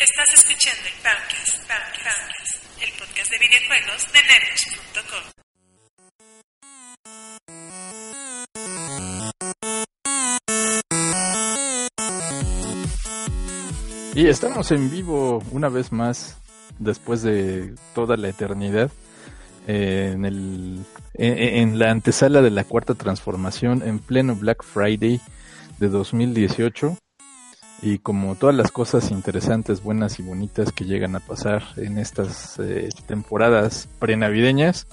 Estás escuchando el Poundcast, el podcast de videojuegos de Nerdos.com. Y estamos en vivo una vez más, después de toda la eternidad, en, el, en la antesala de la cuarta transformación, en pleno Black Friday de 2018. Y como todas las cosas interesantes, buenas y bonitas que llegan a pasar en estas eh, temporadas prenavideñas,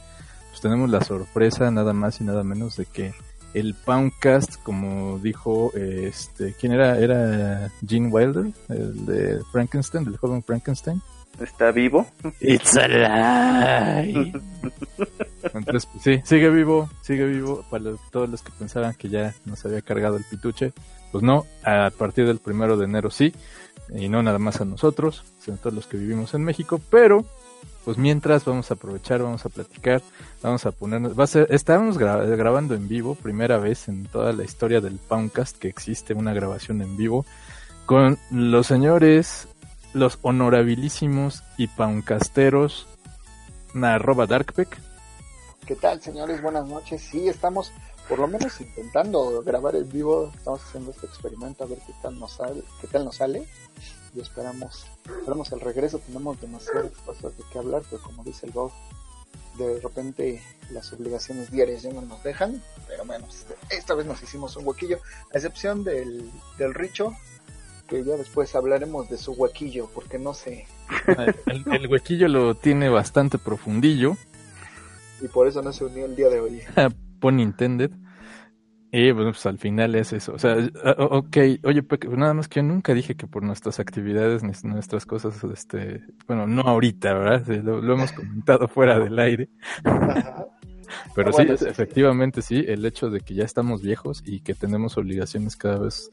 pues tenemos la sorpresa nada más y nada menos de que el Poundcast, como dijo, eh, este, ¿quién era? Era Gene Wilder, el de Frankenstein, del joven Frankenstein. ¿Está vivo? It's alive. Entonces, pues, sí, sigue vivo, sigue vivo. Para todos los que pensaban que ya nos había cargado el pituche, pues no, a partir del primero de enero sí, y no nada más a nosotros, sino a todos los que vivimos en México, pero pues mientras vamos a aprovechar, vamos a platicar, vamos a ponernos, va a ser, estábamos gra- grabando en vivo, primera vez en toda la historia del Poundcast que existe una grabación en vivo, con los señores, los honorabilísimos y poundcasteros, arroba Darkpeck, ¿Qué tal, señores? Buenas noches. Sí, estamos por lo menos intentando grabar en vivo. Estamos haciendo este experimento a ver qué tal nos sale, qué tal nos sale. Y esperamos, esperamos el regreso. Tenemos demasiadas cosas de qué hablar, pero como dice el Bob, de repente las obligaciones diarias ya no nos dejan. Pero bueno, este, esta vez nos hicimos un huequillo, a excepción del, del Richo, que ya después hablaremos de su huequillo, porque no sé. el, el huequillo lo tiene bastante profundillo, Y por eso no se unió el día de hoy. pun intended. Y bueno, pues al final es eso. O sea, ah, ok, oye, nada más que yo nunca dije que por nuestras actividades, nuestras cosas, este, bueno, no ahorita, ¿verdad? Sí, Lo, lo hemos comentado fuera del aire. Pero sí. efectivamente sí, el hecho de que ya estamos viejos y que tenemos obligaciones cada vez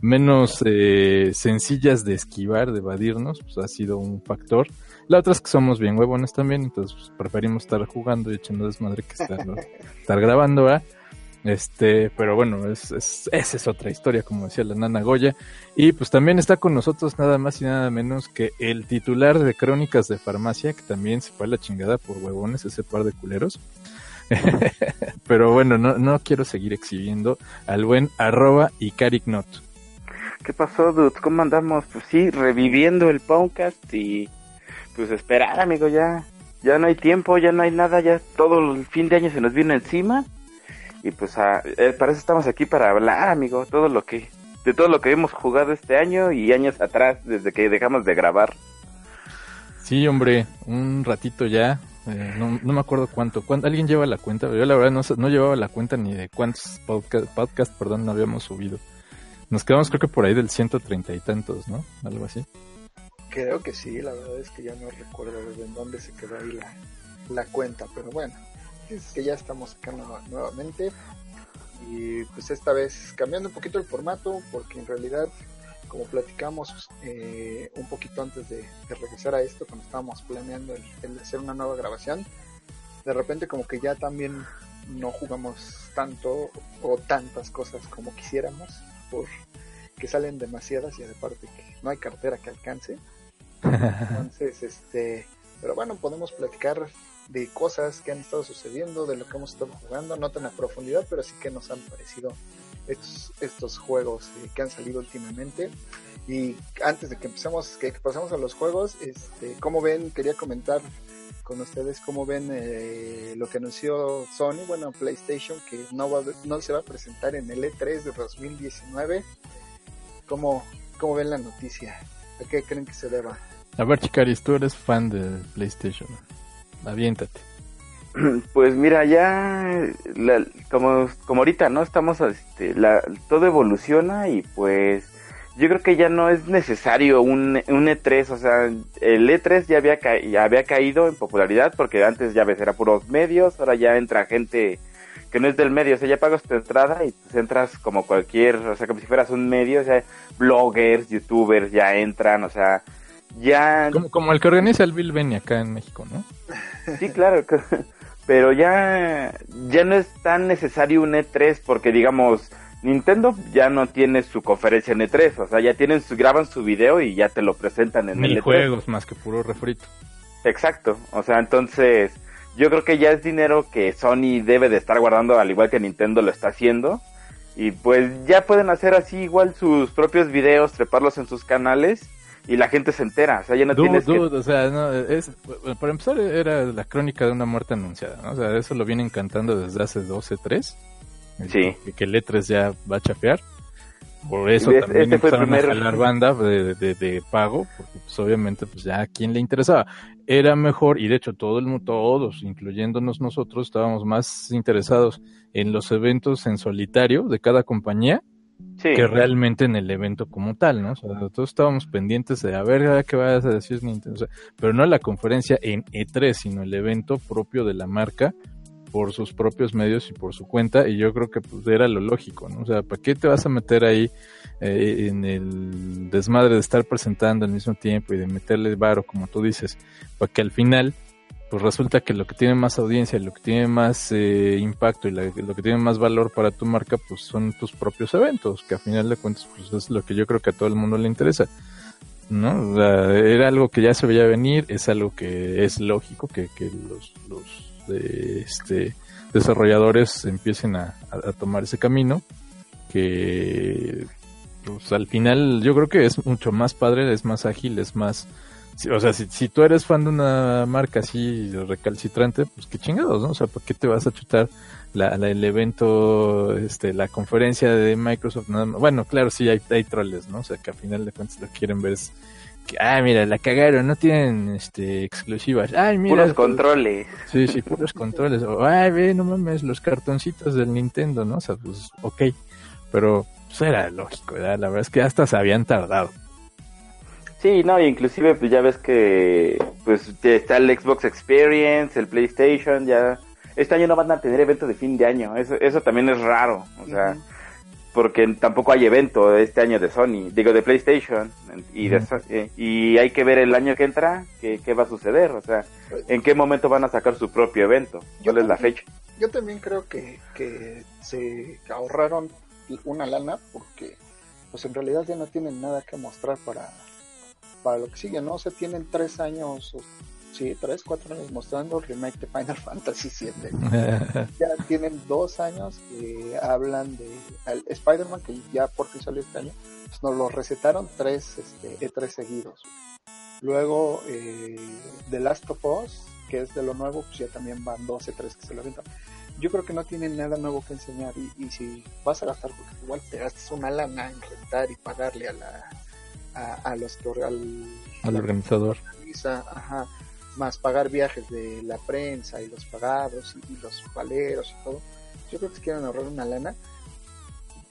menos eh, sencillas de esquivar, de evadirnos, pues ha sido un factor. La otra es que somos bien huevones también, entonces pues, preferimos estar jugando y echando desmadre que estar, estar grabando, ¿verdad? Este, pero bueno, es, es, esa es otra historia, como decía la nana Goya. Y pues también está con nosotros nada más y nada menos que el titular de Crónicas de Farmacia, que también se fue a la chingada por huevones, ese par de culeros. pero bueno, no, no quiero seguir exhibiendo al buen arroba y Caricnot. ¿Qué pasó, dudes? ¿Cómo andamos? Pues sí, reviviendo el podcast y pues esperar, amigo, ya. Ya no hay tiempo, ya no hay nada, ya todo el fin de año se nos viene encima. Y pues a, eh, para eso estamos aquí para hablar, amigo, todo lo que de todo lo que hemos jugado este año y años atrás desde que dejamos de grabar. Sí, hombre, un ratito ya. eh, no, no me acuerdo cuánto. ¿Cuánto- ¿Alguien lleva la cuenta? Yo la verdad no, no llevaba la cuenta ni de cuántos podcast, podcast perdón, no habíamos subido. Nos quedamos creo que por ahí del 130 y tantos, ¿no? Algo así. Creo que sí, la verdad es que ya no recuerdo desde dónde se quedó ahí la, la cuenta, pero bueno, es que ya estamos acá nu- nuevamente. Y pues esta vez cambiando un poquito el formato porque en realidad como platicamos eh, un poquito antes de, de regresar a esto cuando estábamos planeando el, el hacer una nueva grabación de repente como que ya también no jugamos tanto o tantas cosas como quisiéramos por que salen demasiadas y aparte que no hay cartera que alcance entonces, este, pero bueno, podemos platicar de cosas que han estado sucediendo, de lo que hemos estado jugando, no tan a profundidad, pero sí que nos han parecido estos, estos juegos eh, que han salido últimamente. Y antes de que empecemos, que, pasamos a los juegos, este, como ven, quería comentar con ustedes cómo ven eh, lo que anunció Sony, bueno, PlayStation, que no, va, no se va a presentar en el E3 de 2019. ¿Cómo, cómo ven la noticia? ¿A qué creen que se deba? A ver, Chicaris, tú eres fan de PlayStation. Aviéntate. Pues mira, ya como, como ahorita, ¿no? Estamos, este, la, todo evoluciona y pues yo creo que ya no es necesario un, un E3, o sea, el E3 ya había, ca- ya había caído en popularidad porque antes ya ves, era puros medios, ahora ya entra gente que no es del medio, o sea, ya pagas tu entrada y pues entras como cualquier, o sea, como si fueras un medio, o sea, bloggers, youtubers ya entran, o sea, ya... Como, como el que organiza el Bill Benny acá en México, ¿no? Sí, claro, pero ya, ya no es tan necesario un E3 porque digamos, Nintendo ya no tiene su conferencia en E3, o sea, ya tienen su, graban su video y ya te lo presentan en Ni el E3. juegos más que puro refrito. Exacto, o sea, entonces yo creo que ya es dinero que Sony debe de estar guardando al igual que Nintendo lo está haciendo y pues ya pueden hacer así igual sus propios videos, treparlos en sus canales y la gente se entera, o sea, ya no Dude, tienes que... dude, o sea, no, es, bueno, para empezar era la crónica de una muerte anunciada, ¿no? O sea, eso lo vienen cantando desde hace 12, 3. Sí. Que, que el E3 ya va a chafear. Por eso Este- también este empezaron a primer- jalar banda de, de- de pago, porque pues obviamente pues ya a quién le interesaba. Era mejor, y de hecho todo el mundo, todos, incluyéndonos nosotros, estábamos más interesados en los eventos en solitario de cada compañía Que realmente en el evento como tal, ¿no? O sea, todos estábamos pendientes de a ver qué vas a decir Nintendo, o pero no la conferencia en E3, sino el evento propio de la marca por sus propios medios y por su cuenta, y yo creo que pues era lo lógico, ¿no? O sea, ¿para qué te vas a meter ahí eh, en el desmadre de estar presentando al mismo tiempo y de meterle varo, como tú dices, para que al final pues resulta que lo que tiene más audiencia, lo que tiene más eh, impacto y la- lo que tiene más valor para tu marca, pues son tus propios eventos, que a final de cuentas pues es lo que yo creo que a todo el mundo le interesa. ¿No? O sea, era algo que ya se veía venir, es algo que es lógico que, que los, los este, desarrolladores empiecen a, a- tomar ese camino, que pues al final yo creo que es mucho más padre, es más ágil, es más o sea, si, si tú eres fan de una marca así recalcitrante, pues qué chingados, ¿no? O sea, ¿por qué te vas a chutar la, la- el evento, este, la conferencia de Microsoft? Nada más? Bueno, claro, sí hay, hay troles, ¿no? O sea, que a final de cuentas lo que quieren ver es que, ah, mira, la cagaron, no tienen, este, exclusivas. Ay, mira. puros controles. Sí, sí, puros controles. O, ay, ve, no mames, los cartoncitos del Nintendo, ¿no? O sea, pues, ok. Pero, pues era lógico, ¿verdad? La verdad es que hasta se habían tardado. Sí, no, inclusive pues ya ves que pues está el Xbox Experience, el PlayStation, ya este año no van a tener evento de fin de año, eso eso también es raro, o sea, porque tampoco hay evento este año de Sony, digo de PlayStation y de eh, y hay que ver el año que entra qué, qué va a suceder, o sea, en qué momento van a sacar su propio evento, Yo cuál es la que- fecha. Yo también creo que, que se ahorraron una lana porque pues en realidad ya no tienen nada que mostrar para, para lo que sigue, ¿no? O sea, tienen tres años, o- sí, tres, cuatro años mostrando el remake de Final Fantasy VII. Ya tienen dos años que hablan de Spider-Man, que ya por fin salió este año, pues nos lo recetaron tres este, E3 seguidos. Luego, eh, The Last of Us, que es de lo nuevo, pues ya también van dos E3 que se lo aventan. Yo creo que no tienen nada nuevo que enseñar y, y si vas a gastar, porque igual te gastas una lana en rentar y pagarle a la a, a los que al, Al organizador. organiza, ajá, más pagar viajes de la prensa y los pagados y, y los paleros y todo. Yo creo que si quieren ahorrar una lana.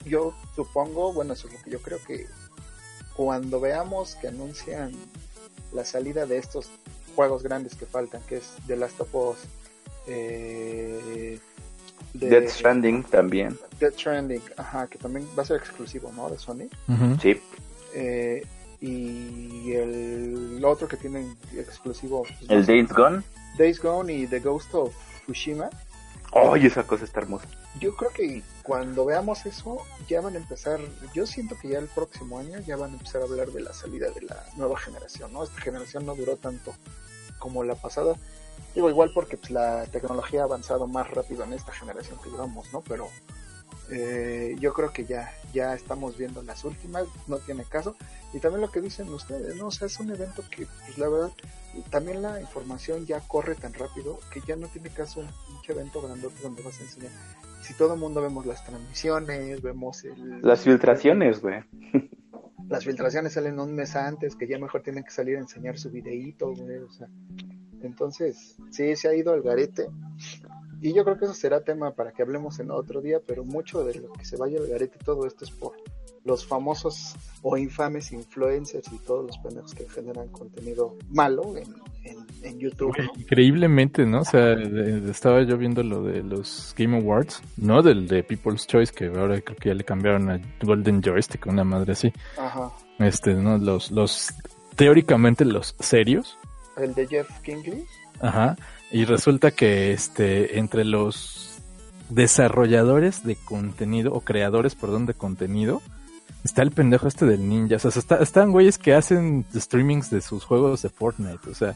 Yo supongo, bueno, eso es lo que yo creo que cuando veamos que anuncian la salida de estos juegos grandes que faltan, que es The Last of Us, eh, de- Death Stranding también, Death Stranding, ajá, que también va a ser exclusivo, ¿no? De Sony. Sí, Eh, y el otro que tienen exclusivo pues, el no sé, Days Gone, Days Gone y The Ghost of Fushima. ¡ay, esa cosa está hermosa! Yo creo que cuando veamos eso ya van a empezar, yo siento que ya el próximo año ya van a empezar a hablar de la salida de la nueva generación, ¿no? Esta generación no duró tanto como la pasada. Digo, igual porque pues, la tecnología ha avanzado más rápido en esta generación que llevamos, ¿no? Pero eh, yo creo que ya, ya estamos viendo las últimas, no tiene caso. Y también lo que dicen ustedes, ¿no? O sea, es un evento que, pues la verdad, también la información ya corre tan rápido que ya no tiene caso un pinche evento grandote donde vas a enseñar. Si todo el mundo vemos las transmisiones, vemos el... Las filtraciones, güey. Las filtraciones salen un mes antes, que ya mejor tienen que salir a enseñar su videíto, güey, o sea. Entonces, sí, se ha ido al garete. Y yo creo que eso será tema para que hablemos en otro día, pero mucho de lo que se vaya al garete todo esto es por los famosos o infames influencers y todos los pendejos que generan contenido malo en, en, en YouTube. ¿no? Increíblemente, ¿no? O sea, de- estaba yo viendo lo de los Game Awards, no del de People's Choice, que ahora creo que ya le cambiaron a Golden Joystick, una madre así. Ajá. Este, ¿no? Los, los, teóricamente los serios, El de Jeff Kingley. ajá. Y resulta que, este, entre los desarrolladores de contenido o creadores, perdón, de contenido. Está el pendejo este del ninja, o sea, está, están güeyes que hacen streamings de sus juegos de Fortnite, o sea,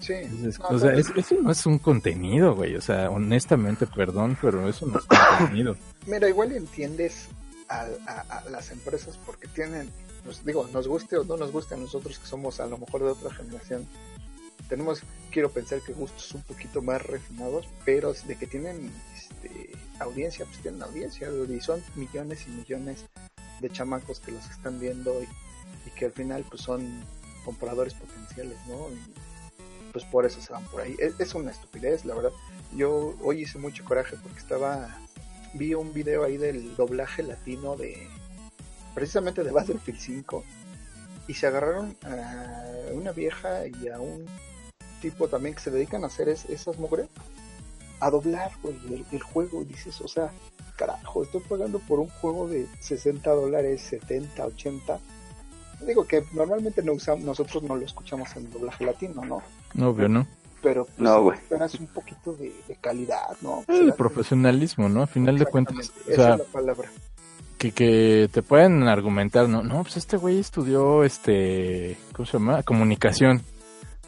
Sí. es- No, o sea, no, es- eso no es un contenido, güey, o sea, honestamente, perdón, pero eso no es contenido. Mira, igual entiendes a, a- a las empresas porque tienen, pues digo, nos guste o no nos guste a nosotros que somos a lo mejor de otra generación. Tenemos, quiero pensar que gustos un poquito más refinados, pero de que tienen este, audiencia, pues tienen audiencia, y son millones y millones de chamacos que los están viendo y, y que al final pues son compradores potenciales, ¿no? Y pues por eso se van por ahí. Es, es una estupidez, la verdad. Yo hoy hice mucho coraje porque estaba vi un video ahí del doblaje latino de precisamente de Battlefield 5 y se agarraron a una vieja y a un tipo también que se dedican a hacer es- esas mujeres a doblar güey, el, el juego y dices o sea carajo estoy pagando por un juego de 60 dólares 70 80 digo que normalmente no usamos nosotros no lo escuchamos en doblaje latino no Obvio, ¿no? pero pues, No, güey. esperas un poquito de, de calidad no El profesionalismo, ¿no? A final de cuentas, esa sea, es la palabra que, que te pueden argumentar, no, no, pues este güey estudió, este, ¿cómo se llama? Comunicación.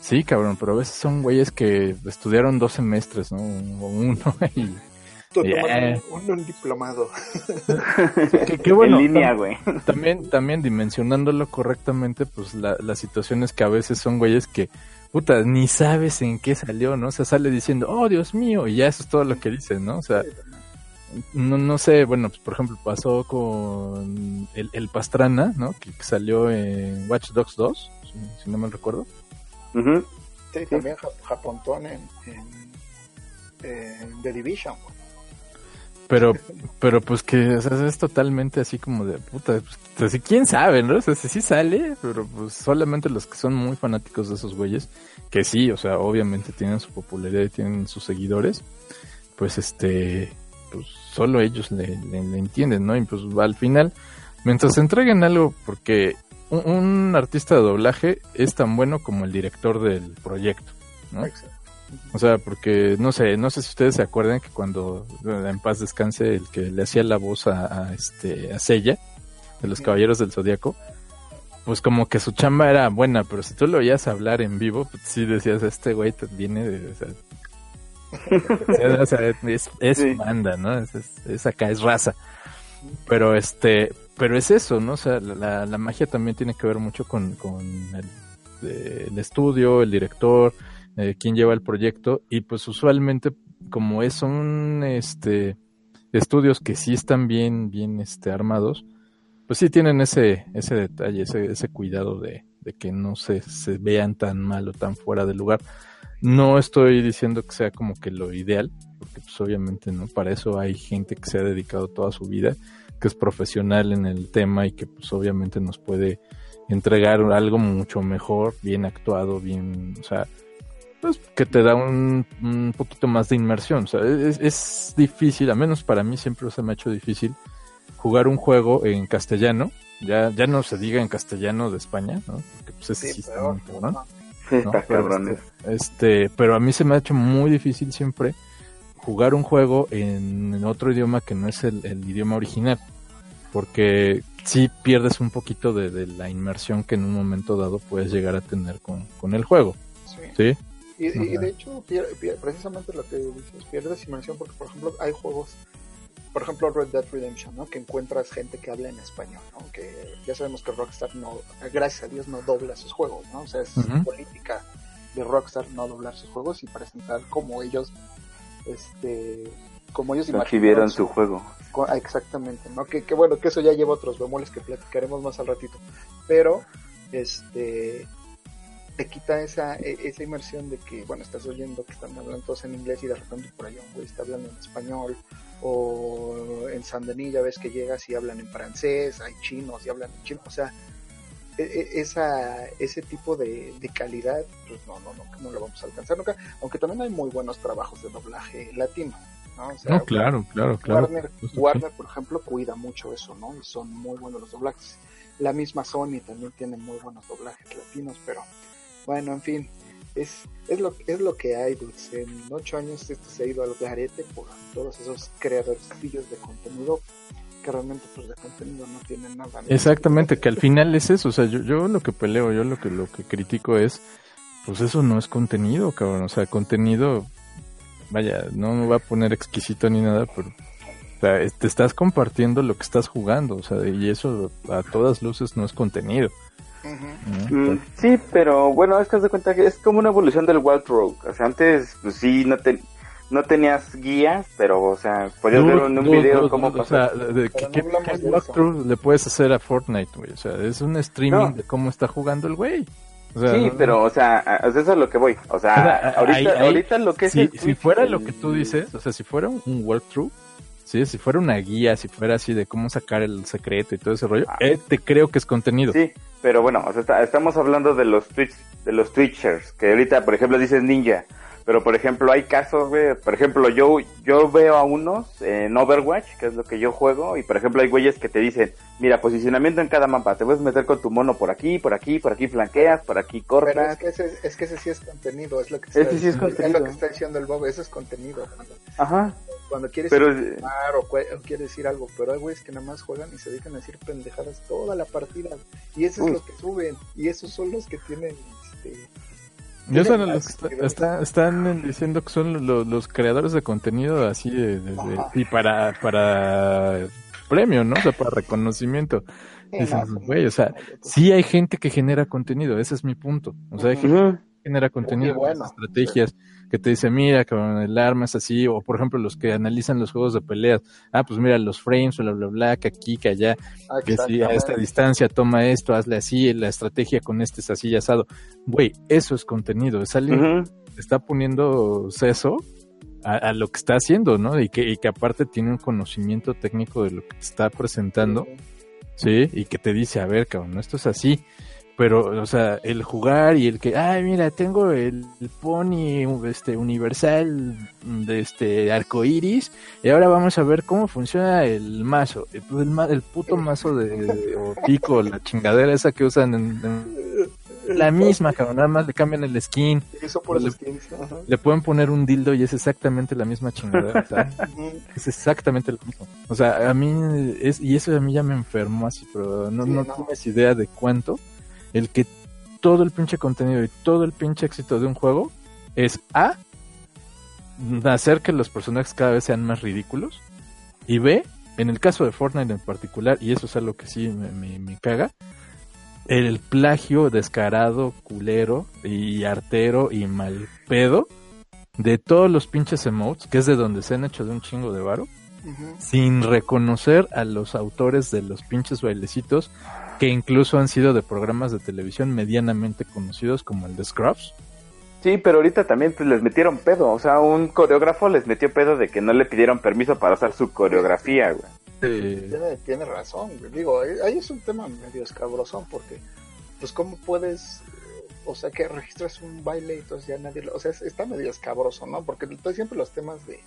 Sí, cabrón, pero a veces son güeyes que estudiaron dos semestres, ¿no? O uno, y Yeah. un, un diplomado. qué, qué bueno. en línea, güey. También, también dimensionándolo correctamente, pues la, las situaciones que a veces son güeyes que, puta, ni sabes en qué salió, ¿no? O sea, sale diciendo, oh, Dios mío, y ya eso es todo lo que dicen, ¿no? O sea, no, no sé, bueno, pues por ejemplo pasó con el, el Pastrana, ¿no? Que, que salió en Watch Dogs 2, si, si no mal recuerdo. Ujú. Sí, también Ja- Japontón en, en, en The Division. güey. Pero, pero pues que o sea, es totalmente así como de puta, pues, así, quién sabe, ¿no? O sea, si sí sale, pero pues solamente los que son muy fanáticos de esos güeyes, que sí, o sea, obviamente tienen su popularidad y tienen sus seguidores, pues este, pues solo ellos le, le- le entienden, ¿no? Y pues al final, mientras entreguen algo, porque un, un artista de doblaje es tan bueno como el director del proyecto, ¿no? Exacto. O sea, porque no sé, no sé si ustedes se acuerdan que cuando bueno, en paz descanse el que le hacía la voz a, a, este a Sella de los Sí. Caballeros del Zodíaco, pues como que su chamba era buena, pero si tú lo oías hablar en vivo, pues sí decías, este güey viene de, o sea, o sea, es, es Sí. banda, ¿no? Es, es- es acá, es raza. Pero este, pero es eso, ¿no? O sea, la, la magia también tiene que ver mucho con, con el, eh, el estudio, el director, eh, quién lleva el proyecto, y pues usualmente, como es, son este estudios que sí están bien, bien este armados, pues sí tienen ese, ese detalle, ese, ese cuidado de, de que no se, se vean tan mal o tan fuera de lugar. No estoy diciendo que sea como que lo ideal, porque pues obviamente no, para eso hay gente que se ha dedicado toda su vida, que es profesional en el tema y que pues obviamente nos puede entregar algo mucho mejor, bien actuado, bien, o sea, pues que te da un, un poquito más de inmersión, o sea, es, es difícil, al menos para mí siempre se me ha hecho difícil jugar un juego en castellano, ya, ya no se diga en castellano de España, ¿no? Porque pues ese sí, está peor, muy cabrón. ¿no? Sí, ¿no? está Pero, cabrón. este, este, pero a mí se me ha hecho muy difícil siempre jugar un juego en, en otro idioma que no es el, el idioma original, porque sí pierdes un poquito de, de la inmersión que en un momento dado puedes llegar a tener con, con el juego, Sí. ¿sí? Y, de hecho, pier- pier- precisamente lo que dices, pierdes inmersión porque, por ejemplo, hay juegos, por ejemplo, Red Dead Redemption, ¿no? Que encuentras gente que habla en español, ¿no? Que ya sabemos que Rockstar no, gracias a Dios, no dobla sus juegos, ¿no? O sea, es política de Rockstar no doblar sus juegos y presentar como ellos, este, como ellos su juego. Ah, Exactamente, ¿no? Que, que bueno, que eso ya lleva otros bemoles que platicaremos más al ratito. Pero, este, te quita esa, e- esa inmersión de que, bueno, estás oyendo que están hablando todos en inglés y de repente por ahí un güey está hablando en español. O en San Denis ya ves que llegas y hablan en francés, hay chinos y hablan en chino. O sea, esa, ese tipo de, de calidad, pues no, no, no, no lo vamos a alcanzar nunca. Aunque también hay muy buenos trabajos de doblaje latino, ¿no? O sea, No, claro, claro, claro. Warner. Warner, por ejemplo, cuida mucho eso, ¿no? Y son muy buenos los doblajes. La misma Sony también tiene muy buenos doblajes latinos, pero bueno, en fin. es, es, lo, es lo que hay, dudes. En ocho años esto se ha ido al garete por todos esos creadores de contenido que realmente pues de contenido no tienen nada. ¿no? Exactamente, que al final es eso, o sea, yo, yo lo que peleo, yo lo que lo que critico es, pues eso no es contenido, cabrón, o sea, contenido, vaya, no me voy a poner exquisito ni nada, pero o sea, te estás compartiendo lo que estás jugando, o sea, y eso a todas luces no es contenido. Mm, sí, pero bueno, es que haz de cuenta que es como una evolución del Wild Rogue. O sea, antes, pues sí, no, te, no tenías guías, pero, o sea, podías Dude, ver en un dude, video dude, cómo o sea, pasar. de, ¿qué, no walkthrough le puedes hacer a Fortnite, güey? O sea, es un streaming No. de cómo está jugando el güey. O sea, Sí, no- pero, o sea, eso es lo que voy. O sea, ahorita, ahorita lo que es si, el si fuera el- lo que tú dices, o sea, si fuera un, un walkthrough, ¿sí? si fuera una guía, si fuera así de cómo sacar el secreto y todo ese rollo, Ah. eh, te creo que es contenido. Sí, pero bueno, o sea, está- estamos hablando de los Twitch, de los Twitchers, que ahorita, por ejemplo, dices ninja, pero por ejemplo hay casos, güey, por ejemplo, yo yo veo a unos en Overwatch, que es lo que yo juego, y por ejemplo hay güeyes que te dicen, mira, posicionamiento en cada mapa, te puedes meter con tu mono por aquí, por aquí, por aquí flanqueas, por aquí Pero es cortas. que, ese, es que ese sí es contenido, es lo que está, sí es lo que está diciendo el Bob, eso es contenido. Cuando, Ajá, cuando quieres pero informar o, cue- o quieres decir algo, pero hay güeyes que nada más juegan y se dedican a decir pendejadas toda la partida. Y eso es Uy. lo que suben, y esos son los que tienen este, Yo sé Tienen los está- están diciendo que son los, los creadores de contenido así de, de- y para para premio, ¿no? O sea, para reconocimiento. Dices, no, güey, o sea, Sí hay gente que genera contenido, ese es mi punto. O sea, hay gente que genera contenido, bueno, estrategias, que te dice, mira, cabrón, el arma es así, o por ejemplo los que analizan los juegos de peleas, ah, pues mira, los frames, bla, bla, bla, que aquí, que allá, Ah, que si a esta exactamente. distancia toma esto, hazle así, la estrategia con este es así y asado. Güey, eso es contenido, es alguien que está poniendo seso a, a lo que está haciendo, ¿no? Y que, y que aparte tiene un conocimiento técnico de lo que te está presentando, ¿sí? Y que te dice, a ver, cabrón, esto es así. Pero, o sea, el jugar y el que, ay, mira, tengo el, el pony este, universal de este arco iris y ahora vamos a ver cómo funciona el mazo. El, el ma- el puto mazo de, o pico, la chingadera esa que usan en, en- la misma, cabrón, nada más le cambian el skin, Eso por Le- skins. ajá. le pueden poner un dildo y es exactamente la misma chingadera, Ujú. es exactamente lo mismo. O sea, a mí, es, y eso a mí ya me enfermó así, pero no, Sí, no no. tienes idea de cuánto el que todo el pinche contenido y todo el pinche éxito de un juego es A, hacer que los personajes cada vez sean más ridículos, y B, en el caso de Fortnite en particular, y eso es algo que sí me, me- me caga, el plagio descarado, culero y artero y mal pedo de todos los pinches emotes, que es de donde se han hecho de un chingo de varo, sin reconocer a los autores de los pinches bailecitos que incluso han sido de programas de televisión medianamente conocidos como el de Scrubs. Sí, pero ahorita también pues les metieron pedo, o sea, un coreógrafo les metió pedo de que no le pidieron permiso para usar su coreografía, güey. Eh, Tiene, tiene razón, güey. digo, ahí es un tema medio escabrosón porque, pues, ¿cómo puedes, eh, o sea, que registras un baile y entonces ya nadie, lo- o sea, es- está medio escabroso, ¿no? Porque siempre los temas de,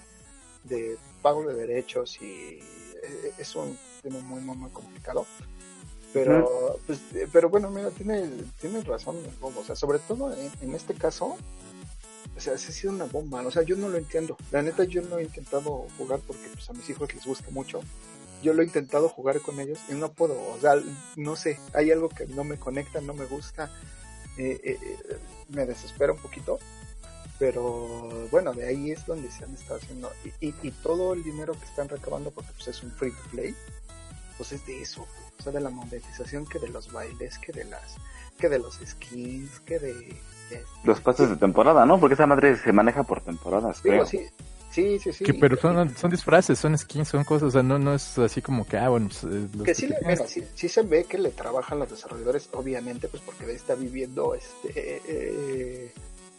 de pago de derechos y eh, es un tema muy, muy, muy complicado. Pero, pues, eh, pero bueno, mira, tiene, tiene razón, o sea, sobre todo en, en este caso, o sea, sí ha sido una bomba, o sea, yo no lo entiendo. La neta, yo no he intentado jugar porque pues a mis hijos les gusta mucho. Yo lo he intentado jugar con ellos y no puedo, o sea, no sé, hay algo que no me conecta, no me gusta, eh, eh, eh, me desespera un poquito. Pero bueno, de ahí es donde se han estado haciendo. Y, y, y todo el dinero que están recabando, porque pues es un free to play, pues es de eso, o sea, de la monetización que de los bailes, que de las, que de los skins, que de, de- Los pases de temporada, ¿no? Porque esa madre se maneja por temporadas, Digo, creo. sí, sí, sí, sí. que, pero son, son disfraces, son skins, son cosas, o sea, no, no es así como que, ah, bueno, pues, eh, los que sí, le- tienes- mira, sí, sí se ve que le trabajan los desarrolladores, obviamente, pues porque de ahí está viviendo este eh, eh,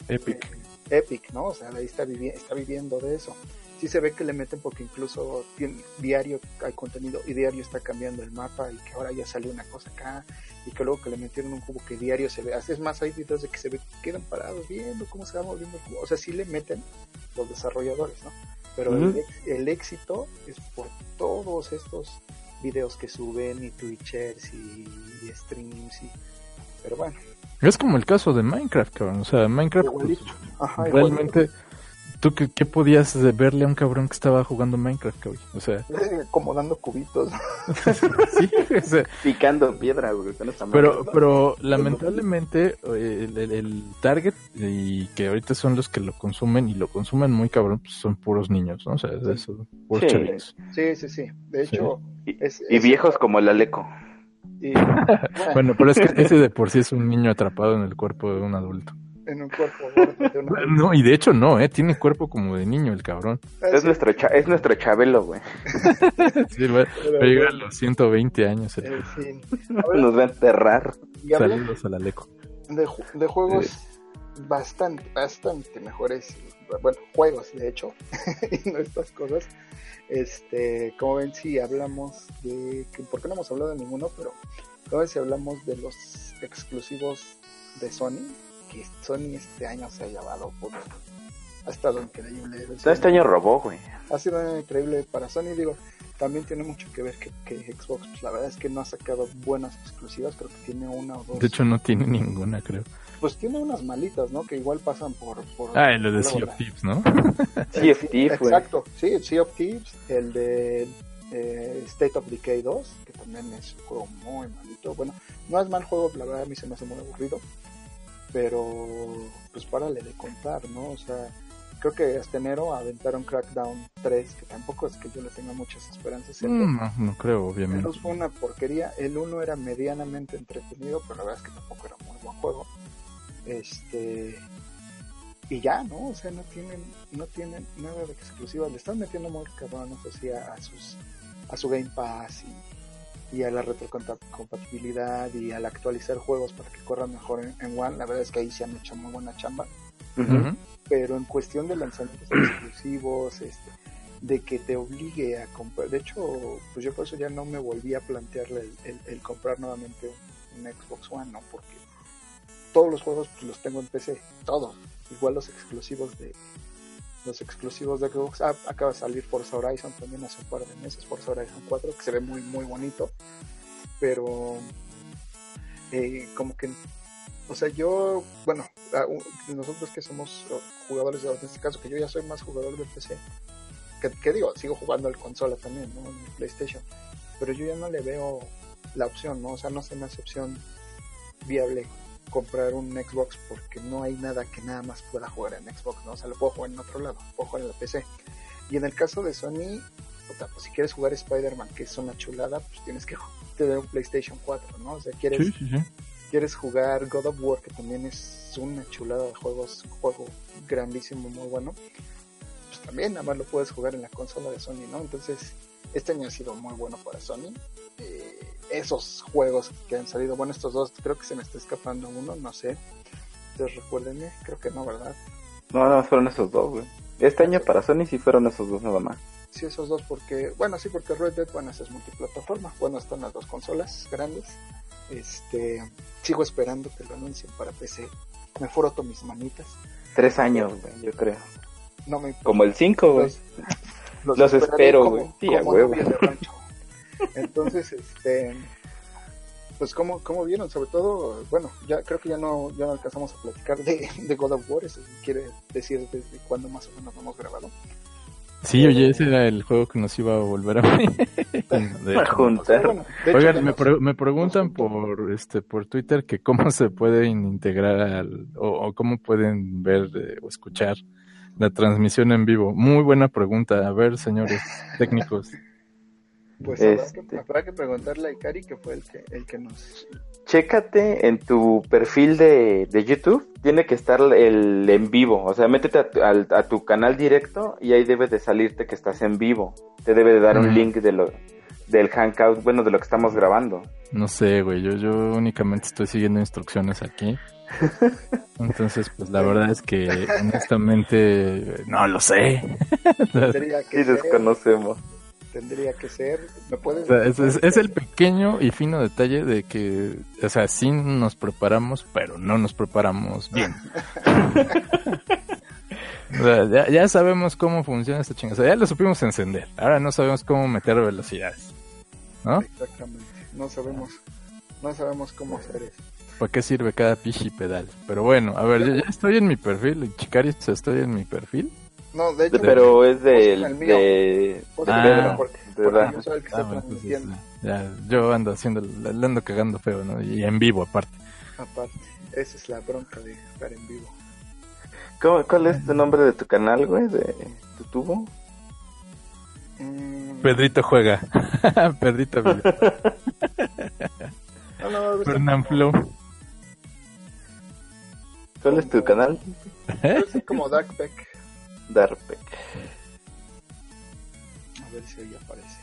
Epic. Epic, ¿no? O sea, de ahí está, vivi- está viviendo de eso. Sí se ve que le meten porque incluso tien- diario hay contenido y diario está cambiando el mapa y que ahora ya sale una cosa acá y que luego que le metieron un cubo que diario se ve. Es más, hay videos de que se ve, quedan parados viendo cómo se va moviendo el cubo. O sea, sí le meten los desarrolladores, ¿no? Pero el, éxito es por todos estos videos que suben y Twitchers y, y streams y Pero bueno, Es como el caso de Minecraft, cabrón. O sea, Minecraft, pues. Ajá, realmente, ¿tú qué, qué podías verle a un cabrón que estaba jugando Minecraft, cabrón? O sea, igualito. Eh, como dando cubitos. sí, o sea, Picando güey, esa Pero, madre. pero lamentablemente el, el- el target y que ahorita son los que lo consumen y lo consumen muy cabrón, pues son puros niños, ¿no? O sea, es eso, puros Sí. chavitos. Sí, sí, sí. De hecho, Y, es, y es- viejos como el Aleco. y- Bueno, pero es que ese de por sí es un niño atrapado en el cuerpo de un adulto. En un cuerpo gordo de una... No, y de hecho no, ¿eh? Tiene cuerpo como de niño el cabrón. Es nuestro, cha- es nuestro Chabelo, güey. Sí, va, a llegar a los 120 años. eh. En fin. A ver, Nos va a enterrar. Saludos al Aleco. de, ju- de juegos bastante, bastante mejores, bueno, juegos de hecho, y no estas cosas. Este, como ven, si hablamos de, que, ¿por qué no hemos hablado de ninguno? Pero, como ven, si hablamos de los exclusivos de Sony, que Sony este año se ha llevado, ha estado increíble. Todo este año robó, güey. ha sido un año increíble para Sony, digo, también tiene mucho que ver que, que Xbox, pues la verdad es que no ha sacado buenas exclusivas, creo que tiene una o dos. De hecho no tiene ninguna, creo. pues tiene unas malitas, ¿no? Que igual pasan por... por Ah, lo de Sea of Thieves, ¿no? Sea of Thieves, güey. Exacto, sí, Sea of Thieves, el de eh, State of Decay 2, que también es un juego muy malito. Bueno, no es mal juego, la verdad a mí se me hace muy aburrido, pero pues párale de contar, ¿no? O sea, creo que hasta enero aventaron Crackdown 3, que tampoco es que yo le tenga muchas esperanzas. El Mm, No, no creo, el obviamente. 2 fue una porquería, el 1 era medianamente entretenido, pero la verdad es que tampoco era muy buen juego. Este y ya, ¿no? O sea, no tienen, no tienen nada de exclusiva, le están metiendo muy cabrón, eso sí, a, a sus a su Game Pass y, y a la retrocompatibilidad y al actualizar juegos para que corran mejor en, en One, la verdad es que ahí se han hecho muy buena chamba. Pero en cuestión de lanzamientos exclusivos, este, de que te obligue a comprar, de hecho, pues yo por eso ya no me volví a plantearle el, el- el comprar nuevamente un, un Xbox One, ¿no? Porque todos los juegos pues, los tengo en PC, todos, igual los exclusivos de los exclusivos de Xbox, Ah, acaba de salir Forza Horizon también hace un par de meses, Forza Horizon 4, que se ve muy muy bonito, pero eh, como que o sea, yo, bueno, a- u- nosotros que somos jugadores, de, en este caso, que yo ya soy más jugador de PC, que, que digo, sigo jugando al consola también, ¿no? En PlayStation, pero yo ya no le veo la opción, ¿no? O sea, no se me hace opción viable comprar un Xbox porque no hay nada que nada más pueda jugar en Xbox, ¿no? O sea, lo puedo jugar en otro lado, puedo jugar en la PC. Y en el caso de Sony, puta, pues si quieres jugar Spider-Man, que es una chulada, pues tienes que tener un PlayStation 4, ¿no? O sea, quieres Sí, sí, sí. quieres jugar God of War, que también es una chulada de juegos, juego grandísimo, muy bueno, pues también nada más lo puedes jugar en la consola de Sony, ¿no? Entonces, este año ha sido muy bueno para Sony. Eh, esos juegos que han salido, bueno, estos dos, creo que se me está escapando uno, no sé. Entonces, recuérdenme, creo que no, ¿verdad? No, no, fueron esos dos, güey. Este año para Sony sí fueron esos dos nada más. Sí, esos dos, porque, bueno, sí, porque Red Dead, bueno, es multiplataforma. Bueno, están las dos consolas grandes. Este, sigo esperando que lo anuncien para PC. Me froto mis manitas. Tres años, güey, yo creo. No me Como el 5, güey. los, espero, güey. Sí, a como huevo. novia de rancho. Entonces, este, pues como, como vieron, sobre todo, bueno, ya creo que ya no, ya no alcanzamos a platicar de, de God of War, eso quiere decir desde cuándo más o menos lo hemos grabado. Sí, oye, ese era el juego que nos iba a volver a de- A juntar. Bueno, de hecho, Oigan, me, pre- me preguntan por este por Twitter que cómo se pueden integrar al, o, o cómo pueden ver eh, o escuchar la transmisión en vivo. Muy buena pregunta. A ver, señores técnicos. Pues habrá, Este. que, habrá que preguntarle a Ikari, que fue el que, el que nos... Chécate en tu perfil de, de YouTube, tiene que estar el en vivo, o sea, métete a tu, al- a tu canal directo y ahí debe de salirte que estás en vivo. Te debe de dar un Mm. link de lo, del hangout, bueno, de lo que estamos grabando. No sé, güey. Yo, yo únicamente estoy siguiendo instrucciones aquí. Entonces, pues la verdad es que honestamente no lo sé. Ser, desconocemos. Tendría que ser, ¿me puedes O sea, es, es- es el pequeño y fino detalle de que, o sea, sí nos preparamos, pero no nos preparamos bien. O sea, ya, ya sabemos cómo funciona esta chingada. O sea, ya lo supimos encender. Ahora no sabemos cómo meter velocidades. ¿no? Exactamente, no sabemos, no sabemos cómo hacer eso. ¿para qué sirve cada pichi pedal? Pero bueno, a ver, yo ya estoy en mi perfil, Chicaris, estoy en mi perfil. No, de hecho, Pero es de, Busca el mío. de, el de mío, Pedro, porque- de porque verdad. yo soy el que Ah, está entonces, transmitiendo. ya, yo ando haciendo, le ando cagando feo, ¿no? Y en vivo aparte. Aparte, esa es la bronca de estar en vivo. ¿Cómo- ¿Cuál es tu nombre de tu canal, güey? ¿De tu tubo? Mm, Pedrito juega. Pedrito no, no. ¿Cuál es tu canal? pero es como Duckpeck. Darpec. A ver si ahí aparece.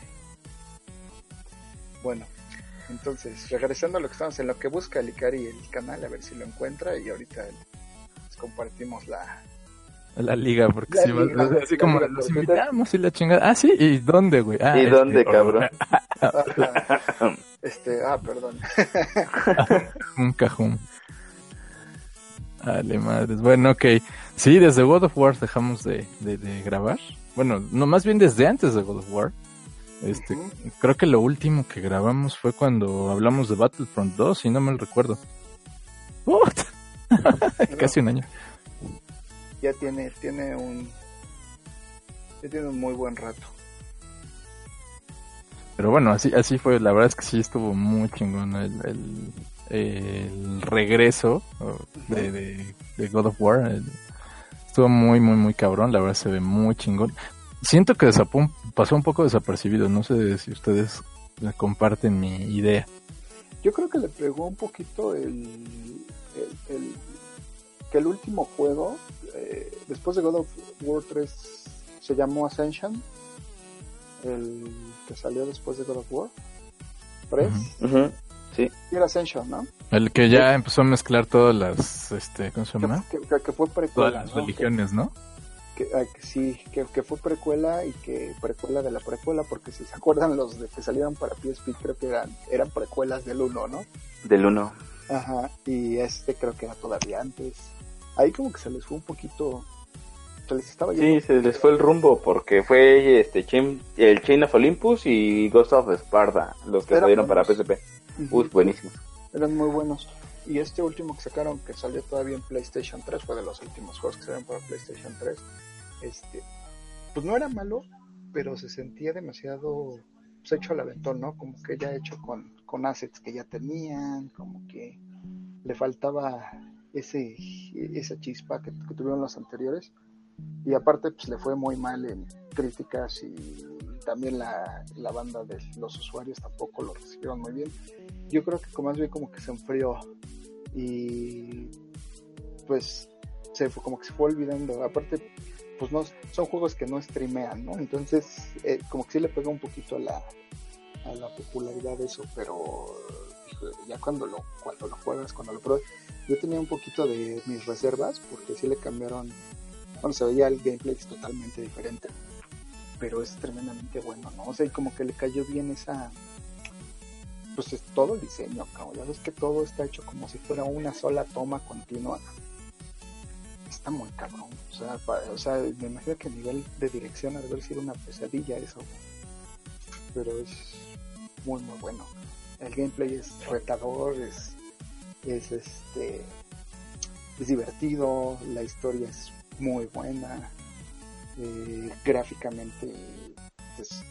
Bueno, entonces, regresando a lo que estamos en lo que busca el Icari el canal, a ver si lo encuentra y ahorita les compartimos la... La liga, porque La si vas- liga, así como liga los invitamos y la chingada. Ah, sí, ¿y dónde, güey? Ah, ¿Y este, dónde, cabrón? Ajá. este, ah, perdón. Un cajón. Dale, madres. Bueno, ok. Sí, desde God of War dejamos de, de, de grabar. Bueno, no, más bien desde antes de God of War. Este, creo que lo último que grabamos fue cuando hablamos de Battlefront 2, si no mal recuerdo. What? Casi un año. Ya tiene, tiene un... Ya tiene un muy buen rato. Pero bueno, así, así fue. La verdad es que sí estuvo muy chingón el, el, el regreso oh, de, de, de God of War. El- estuvo muy, muy, muy cabrón. La verdad se ve muy chingón. Siento que pasó un poco desapercibido. No sé si ustedes me comparten mi idea. Yo creo que le pegó un poquito el, el, el- que el último juego, eh, después de God of War 3, se llamó Ascension, el que salió después de God of War 3, Ujú. Ujú, Sí. y era Ascension, ¿no? El que ya empezó a mezclar todas las, este, ¿cómo se llama? que- que- que fue Todas precuela, las ¿no? religiones, ¿no? Que, ah, que sí, que, que fue precuela y que precuela de la precuela, porque si se acuerdan los de que salieron para PSP, creo que eran, eran precuelas del 1, ¿no? Del 1. Ajá, y este creo que era todavía antes. Ahí como que se les fue un poquito, se les estaba Sí, se les fue el rumbo porque fue este Chain- el Chain of Olympus y Ghost of Sparta los que salieron para. PSP. Uy, buenísimos. Eran muy buenos. Y este último que sacaron, que salió todavía en PlayStation 3, fue de los últimos juegos que salieron para PlayStation 3. Este, pues no era malo, pero se sentía demasiado pues, hecho al aventón, ¿no? Como que ya hecho con, con assets que ya tenían, como que le faltaba ese esa chispa que, que tuvieron los anteriores. Y aparte, pues le fue muy mal en críticas y también la, la banda de los usuarios tampoco lo recibieron muy bien. Yo creo que más bien como que se enfrió y pues se fue, como que se fue olvidando. Aparte, pues no son juegos que no streamean, ¿no? Entonces, eh, como que sí le pega un poquito a la, a la popularidad eso, pero ya cuando lo, cuando lo juegas, cuando lo pruebas, yo tenía un poquito de mis reservas porque sí le cambiaron, bueno, se veía el gameplay es totalmente diferente, pero es tremendamente bueno, ¿no? O sea, y como que le cayó bien esa, pues es todo el diseño, cabrón. Ya ves que todo está hecho como si fuera una sola toma continua. Está muy cabrón. O sea, o sea, me imagino que a nivel de dirección ha de haber sido una pesadilla eso. Pero es muy muy bueno. El gameplay es retador, es, es este es divertido, la historia es muy buena, eh, gráficamente pues,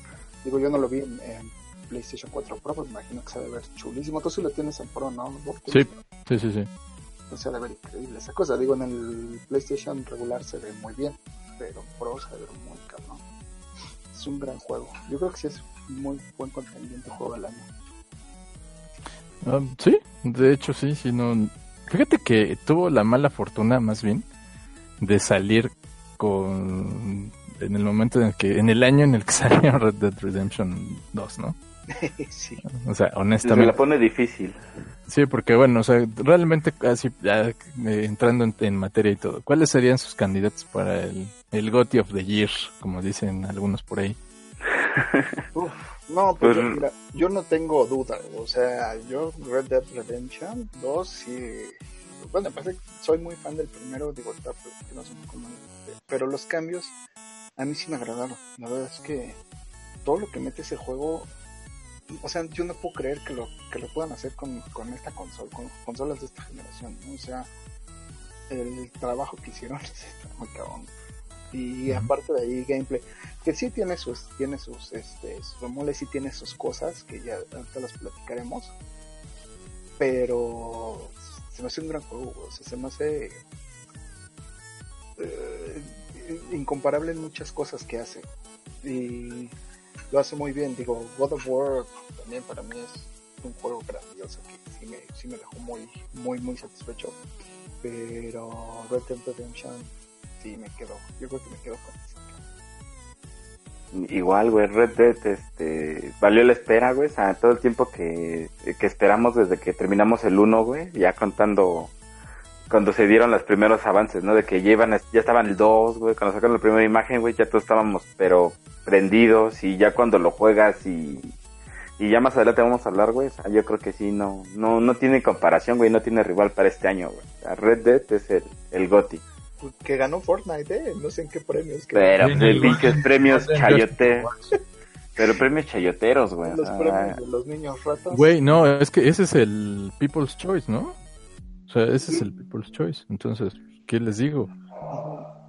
digo yo no lo vi en, en PlayStation 4 Pro, pues me imagino que se debe ver chulísimo. Tú sí lo tienes en Pro, ¿no? Sí, sí, sí, sí. O sea, debe ver increíble esa cosa. Digo, en el PlayStation regular se ve muy bien, pero Pro se ve muy cabrón. Es un gran juego. Yo creo que sí es muy buen contendiente juego del año. Ah, sí, de hecho sí, sí, no. Fíjate que tuvo la mala fortuna, más bien, de salir con en el momento en el que, en el año en el que salió Red Dead Redemption 2, ¿no? sí. O sea, Se la honestamente. pone difícil. Sí, porque bueno, o sea, realmente así, ya, eh, entrando en, en materia y todo, ¿cuáles serían sus candidatos para el, el GOTY of the Year, como dicen algunos por ahí? Uf, no, pues, Pues- yo, mira, yo no tengo duda. O sea, yo Red Dead Redemption 2 sí. Bueno, pasa que soy muy fan del primero, digo, que no sé cómo- pero los cambios a mí sí me agradaron. La verdad es que todo lo que mete ese juego o sea, yo no puedo creer que lo, que lo puedan hacer con, con esta consola, con consolas de esta generación, ¿no? O sea, el trabajo que hicieron está muy cabrón. Y aparte de ahí, gameplay, que sí tiene sus, tiene sus, este, sus bemoles, sí tiene sus cosas, que ya ahorita las platicaremos. Pero se me hace un gran juego, se me hace eh, incomparable en muchas cosas que hace. Y lo hace muy bien. Digo, God of War también para mí es un juego grandioso que sí me, sí me dejó muy, muy, muy satisfecho. Pero Red Dead Redemption sí me quedo. Yo creo que me quedo con. Igual, güey, Red Dead, este, valió la espera, güey, o sea, todo el tiempo que, que esperamos desde que terminamos el 1, güey, ya contando cuando se dieron los primeros avances, ¿no? De que ya, ya estaban el 2, güey, cuando sacaron la primera imagen, güey, ya todos estábamos, pero prendidos, y ya cuando lo juegas y, y ya más adelante vamos a hablar, güey, yo creo que sí, no, no, no tiene comparación, güey, no tiene rival para este año, güey. Red Dead es el, el GOTY. Que ganó Fortnite, ¿eh? No sé en qué premios. Que Pero, pues, pinches premios chayote. Pero premios chayoteros, güey. los premios de los niños ratas. Güey, no, es que ese es el People's Choice, ¿no? O sea, ese es el People's Choice. Entonces, ¿qué les digo?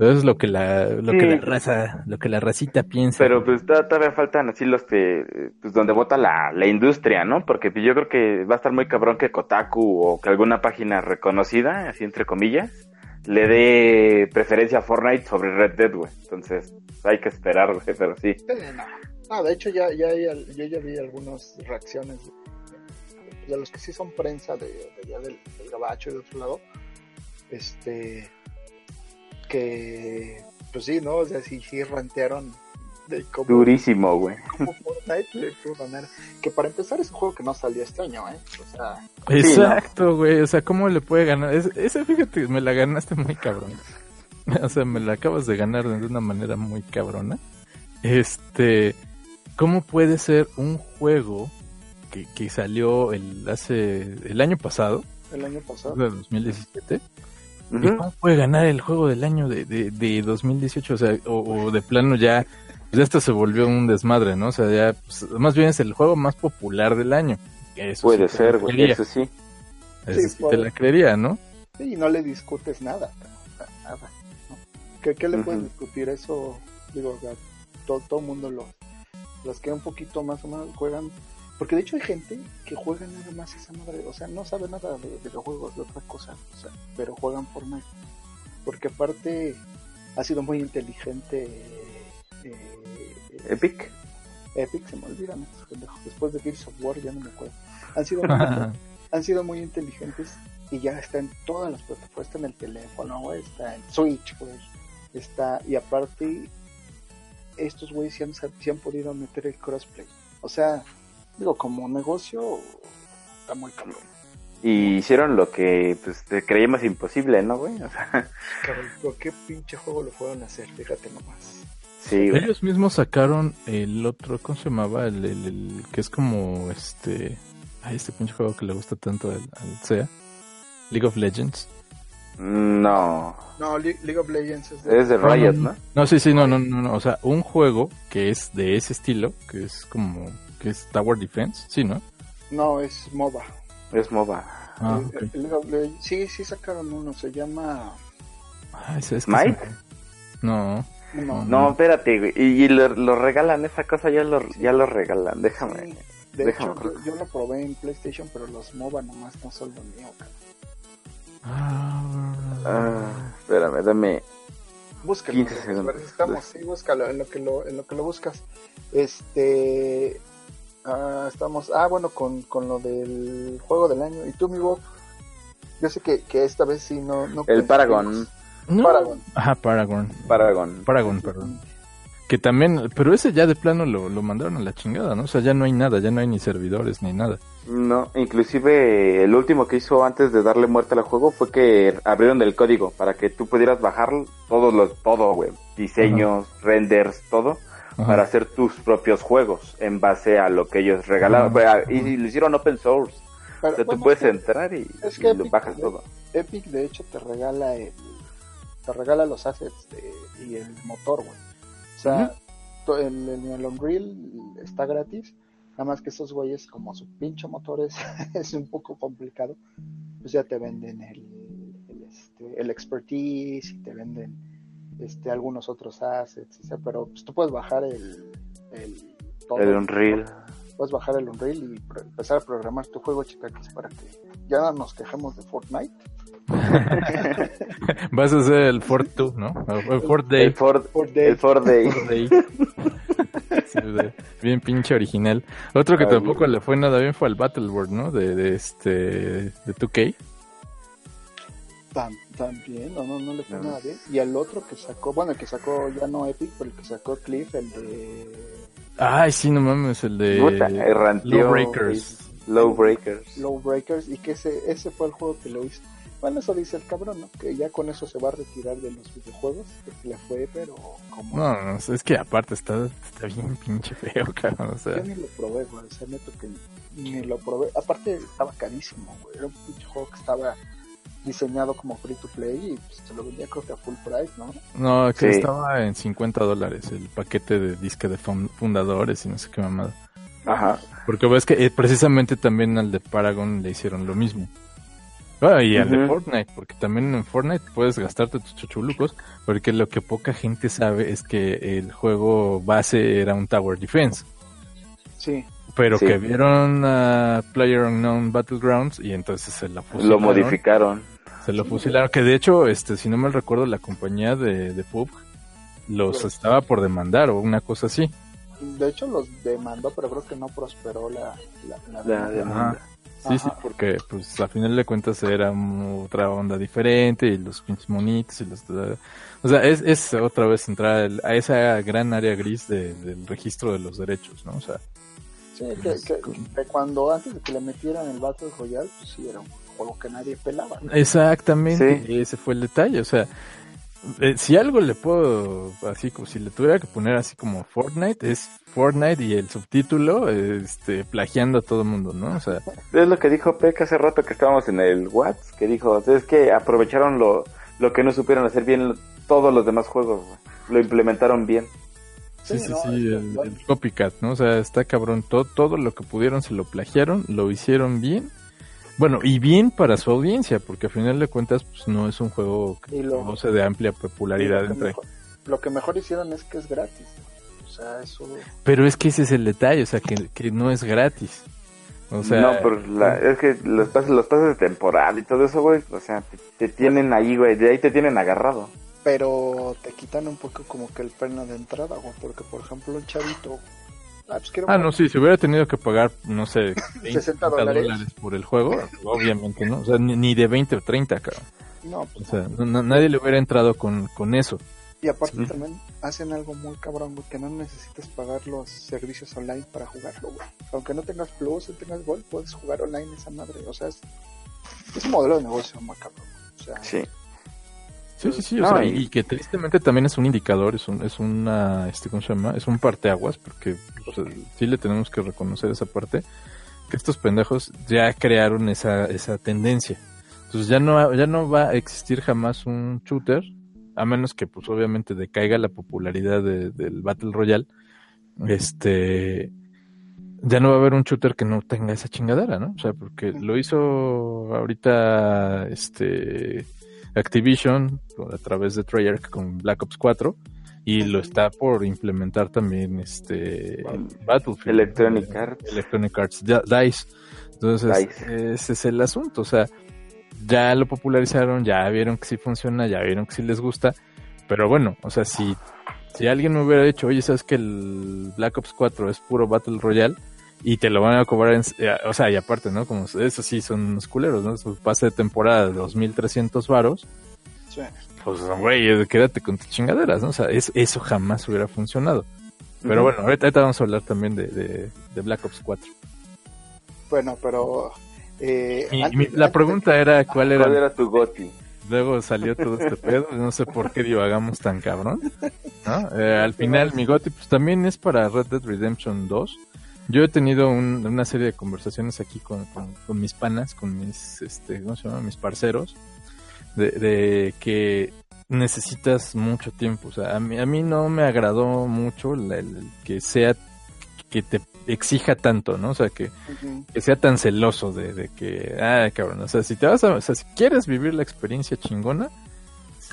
Eso es lo que la, lo que la raza, lo que la racita piensa. Pero pues to- todavía faltan así los que, pues donde vota la, la industria, ¿no? Porque pues, yo creo que va a estar muy cabrón que Kotaku o que alguna página reconocida, así entre comillas, le dé preferencia a Fortnite sobre Red Dead, güey. Entonces, hay que esperar, güey, pero sí. No. De hecho ya, ya al- yo ya vi algunas reacciones de, los que sí son prensa de, de del, del gabacho y de otro lado, este, que, pues sí, ¿no? O sea, sí, sí rantearon de cómo, Durísimo, güey. Fortnite. Que para empezar es un juego que no salió este año, ¿eh? O sea, Exacto, güey. O sea, ¿cómo le puede ganar? Es- ese, fíjate, me la ganaste muy cabrón. O sea, me la acabas de ganar de una manera muy cabrona. Este, ¿cómo puede ser un juego que, que salió el hace el año pasado, el año pasado. de 2017? ¿Y Ujú. cómo puede ganar el juego del año de, de, de 2018? O sea, o, o de plano ya, pues esto se volvió un desmadre, ¿no? O sea, ya, pues, más bien es el juego más popular del año. Eso Puede sí ser, güey, eso sí. Eso Sí, te la creería, ¿no? Sí, y no le discutes nada, nada. ¿no? ¿Qué, qué le puedes Ujú. discutir eso? Digo, ya, todo, todo mundo lo, los que un poquito más o menos juegan, porque de hecho hay gente que juega nada más esa madre, o sea, no sabe nada de videojuegos, de otra cosa, o sea, pero juegan Fortnite, porque aparte ha sido muy inteligente eh, Epic. Epic, se me olvidan estos pendejos, después de Gears of War ya no me acuerdo, han sido muy han sido muy inteligentes y ya está en todas las plataformas, está en el teléfono, está en Switch, güey, está, y aparte, estos güeyes sí han, sí han podido meter el crossplay. O sea, digo, como negocio, está muy cabrón. Y hicieron lo que pues te creíamos imposible, ¿no, güey? O sea, Cabrón, ¿qué pinche juego lo fueron a hacer? Fíjate nomás. Sí, güey. Ellos mismos sacaron el otro, ¿cómo se llamaba? El, el- el que es como este. Ay, este pinche juego que le gusta tanto al, al SEA. League of Legends. No, No, Le- League of Legends es de... es de Riot, ¿no? No, sí, sí, no, no, no, no. O sea, un juego que es de ese estilo, que es como. que es Tower Defense, sí, ¿no? No, es MOBA. Es MOBA. Ah, El- ok. el League of Legends- sí, sí sacaron uno, se llama... Ah, ese es que ¿Smite? se- No. No, No, espérate, güey. Y, y lo, lo regalan, esa cosa ya lo, ya lo regalan, déjame. Sí, De Déjame hecho, yo, yo lo probé en PlayStation, pero los MOBA nomás no son lo mío, cabrón. Ah, Ah, espérame, dame. Búscalo. 15 segundos. Estamos, sí, búscalo en lo que lo, en lo que lo buscas. Este, ah, estamos, ah, bueno, con, con lo del juego del año. ¿Y tú, mi Bob? Yo sé que, que esta vez sí no, no El Paragon. No. Paragon. Ajá, Paragon. Paragon. Paragon, perdón. Que también, pero ese ya de plano lo, lo mandaron a la chingada, ¿no? O sea, ya no hay nada, ya no hay ni servidores ni nada. No, inclusive el último que hizo antes de darle muerte al juego fue que abrieron el código para que tú pudieras bajar todos los, todo, güey. Diseños, renders, todo. Ajá. Para hacer tus propios juegos en base a lo que ellos regalaban. Ajá. Pues, Y lo hicieron open source. Pero, O sea, tú bueno, puedes es que entrar y, es que y lo Epic, bajas ¿no? todo. Epic, de hecho, te regala el, te regala los assets de- y el motor, güey. O sea, el, el, el Unreal está gratis Nada más que esos güeyes, como su pinche motor es, es un poco complicado, pues ya te venden el, el, este, el expertise y te venden este, algunos otros assets, o sea, pero pues, tú puedes bajar el, el, todo, El Unreal. Puedes bajar el Unreal y empezar a programar tu juego, chicas, para que ya no nos quejemos de Fortnite. Vas a hacer el Fort 2, ¿no? El el Fort Day. El Fortnite. el Day. Fort Day. Sí, de- bien pinche original. Otro que tampoco le fue nada bien fue al Battleworld, ¿no? De, de este de 2K. Tam- también, no, no, no le fue No. nada bien. Y el otro que sacó, bueno, el que sacó ya no Epic, pero el que sacó Cliff, el de Ay, sí, no mames, el de Puta, erranteó, Lawbreakers. Low Breakers. Low Breakers, y que ese, ese fue el juego que lo hizo. Bueno, eso dice el cabrón, ¿no? Que ya con eso se va a retirar de los videojuegos, que le fue, pero como... No, no, es que aparte está, está bien pinche feo, cabrón. O sea, Yo ni lo probé, güey, o sea, neto que ni lo probé. Aparte, estaba carísimo, güey. Era un pinche juego que estaba diseñado como free to play y pues, se lo vendía creo que a full price, ¿no? no, que Sí. estaba en 50 dólares el paquete de disque de fun- fundadores y no sé qué mamada. Ajá. Porque ves que eh, precisamente también al de Paragon le hicieron lo mismo. Ah, y al de. Fortnite, porque también en Fortnite puedes gastarte tus chuchulucos, porque lo que poca gente sabe es que el juego base era un Tower Defense, Sí, pero Sí. que vieron a Player Unknown Battlegrounds y entonces se la fusilaron. Lo modificaron. Se lo fusilaron, que de hecho, este, si no me recuerdo, la compañía de, de PUBG los estaba por demandar o una cosa así. de hecho los demandó, pero creo que no prosperó la, la, la La demanda. demanda. Sí, sí, porque pues a final de cuentas era otra onda diferente y los pinches monitos y los... O sea, es, es otra vez entrar a esa gran área gris de- del registro de los derechos, ¿no? O sea, Sí, que, que- que cuando antes de que le metieran el Battle Royale, pues sí, era un juego que nadie pelaba. ¿no? exactamente, Sí. ese fue el detalle, o sea, eh, si algo le puedo, así como si le tuviera que poner así como Fortnite, es Fortnite y el subtítulo, este, plagiando a todo el mundo, ¿no? O sea, Es lo que dijo Peck hace rato que estábamos en el Whats, que dijo, es que aprovecharon lo, lo que no supieron hacer bien todos los demás juegos, lo implementaron bien. Sí, sí, no, sí, el, el copycat, ¿no? O sea, está cabrón. Todo, todo lo que pudieron se lo plagiaron, lo hicieron bien. Bueno, y bien para su audiencia, porque a final de cuentas, pues no es un juego que lo- goce de amplia popularidad lo, que entre. mejor, lo que mejor hicieron es que es gratis. O sea, eso... Pero es que ese es el detalle, o sea, que, que no es gratis. O sea, no, pero la- es que los pases, los pases de temporada y todo eso, güey, o sea, te, te tienen ahí, güey, de ahí te tienen agarrado. Pero te quitan un poco como que el pena de entrada, güey, porque por ejemplo un chavito... Ah, pues Ah, no, sí, si hubiera tenido que pagar, no sé, 20, 60 dólares. por el juego, obviamente, ¿no? O sea, ni, ni de 20 o 30, cabrón. No, O pues, sea, no- no- nadie le hubiera entrado con, con eso. Y aparte Sí. también hacen algo muy cabrón, güey, que no necesitas pagar los servicios online para jugarlo, güey. Aunque no tengas Plus o tengas Gold, puedes jugar online esa madre. O sea, es, es un modelo de negocio muy cabrón. O sea, Sí. Sí, sí, sí, o No, sea, y- y que tristemente también es un indicador, es un, es una, este, ¿cómo se llama? Es un parteaguas, porque o sea, sí le tenemos que reconocer esa parte, que estos pendejos ya crearon esa, esa tendencia. Entonces ya no, ya no va a existir jamás un shooter, a menos que pues obviamente decaiga la popularidad de- del Battle Royale, este, ya no va a haber un shooter que no tenga esa chingadera, ¿no? O sea, porque lo hizo ahorita, este, Activision a través de Treyarch con Black Ops 4 y lo está por implementar también este Battlefield Electronic eh, Arts. Electronic Arts Di- Dice entonces Dice. ese es el asunto o sea ya lo popularizaron ya vieron que sí funciona ya vieron que sí les gusta pero bueno o sea si si alguien me hubiera dicho oye sabes que el Black Ops 4 es puro Battle Royale y te lo van a cobrar en, eh, o sea y aparte no como eso sí son unos culeros no su pase de temporada de 2300 varos sí. pues, güey, quédate con tus chingaderas, ¿no? O sea, es- eso jamás hubiera funcionado. Pero bueno, ahorita, ahorita vamos a hablar también de, de, de Black Ops 4. Bueno, pero... Eh, Y, antes- mi- la pregunta era cuál era, ¿Cuál era tu goti? luego salió todo este pedo, no sé por qué divagamos tan cabrón, ¿no? Eh, al final mi goti pues también es para Red Dead Redemption 2. Yo he tenido un- una serie de conversaciones aquí con, con- con mis panas, con mis, este, ¿cómo se llama? Mis parceros, de, de que necesitas mucho tiempo. O sea, a mí, a mí no me agradó mucho el, que sea, que te exija tanto, ¿no? O sea, que, que sea tan celoso de, de que, ah, cabrón, o sea, si te vas a, o sea, si quieres vivir la experiencia chingona,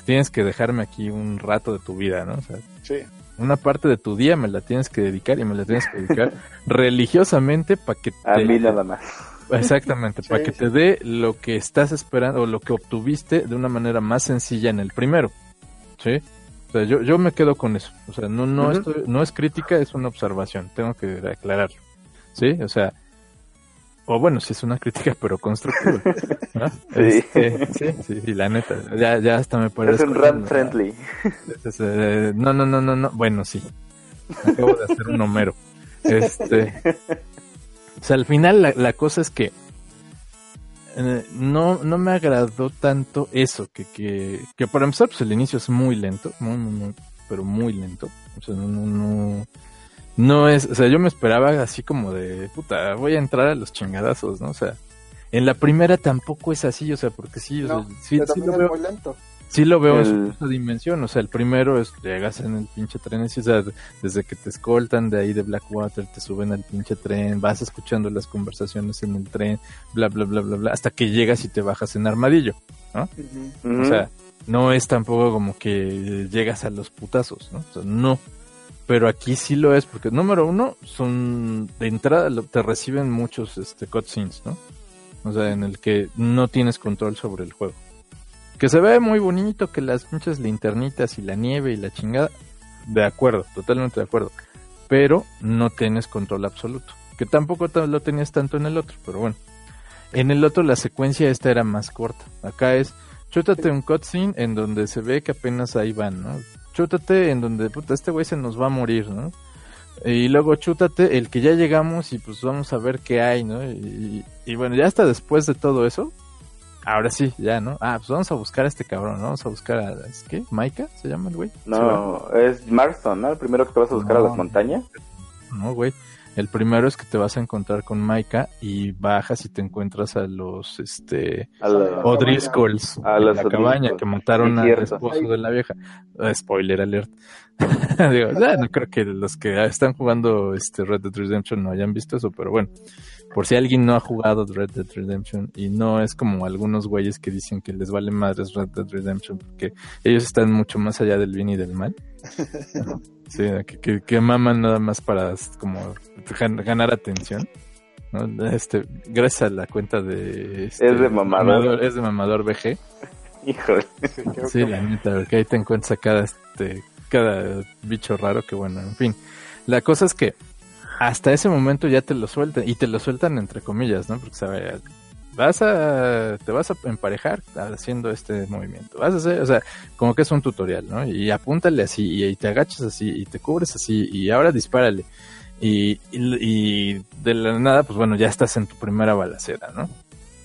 tienes que dejarme aquí un rato de tu vida, ¿no? O sea, Sí. Una parte de tu día me la tienes que dedicar y me la tienes que dedicar religiosamente para que A te- mí nada más. Exactamente, Sí, para que sí. te dé lo que estás esperando o lo que obtuviste de una manera más sencilla en el primero. ¿Sí? O sea, yo, yo me quedo con eso. O sea, no, no, estoy- no es crítica, es una observación. Tengo que aclararlo. ¿Sí? O sea, o bueno, sí es una crítica, pero constructiva. ¿no? Sí. Este, sí, sí, sí, la neta. Ya, ya hasta me Es parece. un run friendly. Es- eh, no, no, no, no, no. Bueno, sí. Acabo de hacer un Homero. Este. O sea, al final la, la cosa es que eh, no, no me agradó tanto eso, que, que, que para empezar, pues el inicio es muy lento, muy, muy, muy, pero muy lento. O sea, no, no, no, no es, o sea, yo me esperaba así como de, puta, voy a entrar a los chingadazos, ¿no? O sea, en la primera tampoco es así, o sea, porque sí, o sea, No, sí, sí lo veo. muy lento. Sí lo veo en su dimensión, o sea, el primero es llegas en el pinche tren, y, o sea, desde que te escoltan de ahí de Blackwater, te suben al pinche tren, vas escuchando las conversaciones en el tren, bla, bla, bla, bla, bla, hasta que llegas y te bajas en armadillo, Ujú. o sea, no es tampoco como que llegas a los putazos, ¿no? O sea, no. Pero aquí sí lo es, porque número uno, son, de entrada te reciben muchos este, cutscenes, ¿no? O sea, en el que no tienes control sobre el juego. Que se ve muy bonito, que las pinches linternitas y la nieve y la chingada, de acuerdo, totalmente de acuerdo. Pero no tienes control absoluto. Que tampoco ta- lo tenías tanto en el otro, pero bueno. En el otro la secuencia esta era más corta. Acá es, chútate un cutscene en donde se ve que apenas ahí van, ¿no? Chútate en donde, puta, este güey se nos va a morir, ¿no? Y luego chútate el que ya llegamos y pues vamos a ver qué hay, ¿no? Y, y bueno, ya hasta después de todo eso, ahora sí, ya, ¿no? Ah, pues vamos a buscar a este cabrón, ¿no? Vamos a buscar a, ¿es qué? ¿Maika se llama el güey? No, es Marston, ¿no? El primero que te vas a buscar a las montañas. No, güey. El primero es que te vas a encontrar con Maika y bajas y te encuentras a los, este, A la- O'Driscolls A la cabaña que mataron al esposo de la vieja. Eh, Spoiler alert. Digo, ya, no creo que los que están jugando este Red Dead Redemption no hayan visto eso, pero bueno, por si alguien no ha jugado Red Dead Redemption y no es como algunos güeyes que dicen que les vale madres Red Dead Redemption porque ellos están mucho más allá del bien y del mal. Sí, que, que, que maman nada más para como gan- ganar atención. ¿no? Este, gracias a la cuenta de este, Es de mamador. es de mamador BG. Híjole. Sí, que- la neta, porque ahí te encuentras cada este cada bicho raro que bueno, en fin. La cosa es que hasta ese momento ya te lo sueltan y te lo sueltan entre comillas, ¿no? Porque sabe, vas a te vas a emparejar haciendo este movimiento. Vas a hacer, o sea, como que es un tutorial, ¿no? Y apúntale así y, te agachas así y te cubres así y ahora dispárale. Y, y, y de la nada, pues bueno, ya estás en tu primera balacera, ¿no?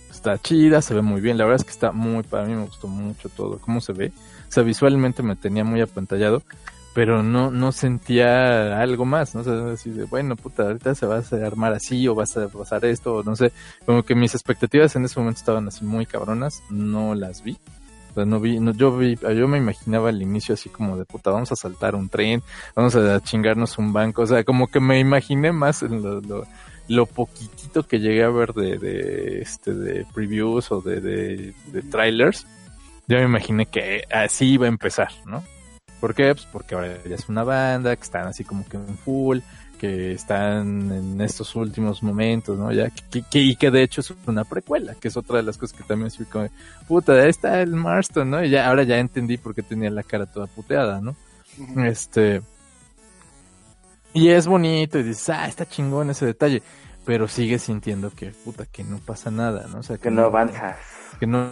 Está chida, se ve muy bien, la verdad es que está muy, para mí me gustó mucho todo, cómo se ve. O sea, visualmente me tenía muy apantallado, pero no, no sentía algo más, ¿no? O sea, así de, bueno, puta, ahorita se va a armar así o vas a pasar esto, o no sé. Como que mis expectativas en ese momento estaban así muy cabronas, no las vi. O sea, no vi, no, yo vi, yo me imaginaba al inicio así como de puta, vamos a saltar un tren, vamos a chingarnos un banco, o sea, como que me imaginé más lo, lo, poquitito que llegué a ver de, de este de previews o de, de, de trailers, yo me imaginé que así iba a empezar, ¿no? ¿Por qué? Pues porque ahora ya es una banda, que están así como que en full, que están en estos últimos momentos, ¿no? Ya que, que- y que de hecho es una precuela, que es otra de las cosas que también soy como, puta, ahí está el Marston, ¿no? Y ya ahora ya entendí por qué tenía la cara toda puteada, ¿no? Este. Y es bonito y dices, ah, está chingón ese detalle. Pero sigues sintiendo que, puta, que no pasa nada, ¿no? O sea, Que no avanzas. Que no,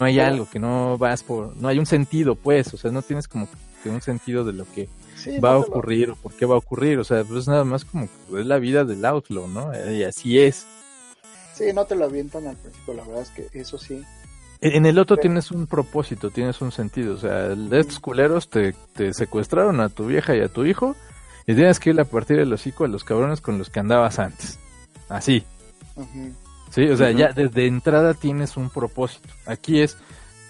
no hay algo, que no vas por. No hay un sentido, pues. O sea, no tienes como que un sentido de lo que Sí, va a no ocurrir o por qué va a ocurrir. O sea, pues nada más como que es la vida del outlaw, ¿no? Y así es. Sí, no te lo avientan al principio, la verdad es que eso sí. En el otro Pero- tienes un propósito, tienes un sentido. O sea, estos culeros te, te secuestraron a tu vieja y a tu hijo y tienes que ir a partir del hocico a los cabrones con los que andabas antes. Así. Sí, o sea, ya desde entrada tienes un propósito. Aquí es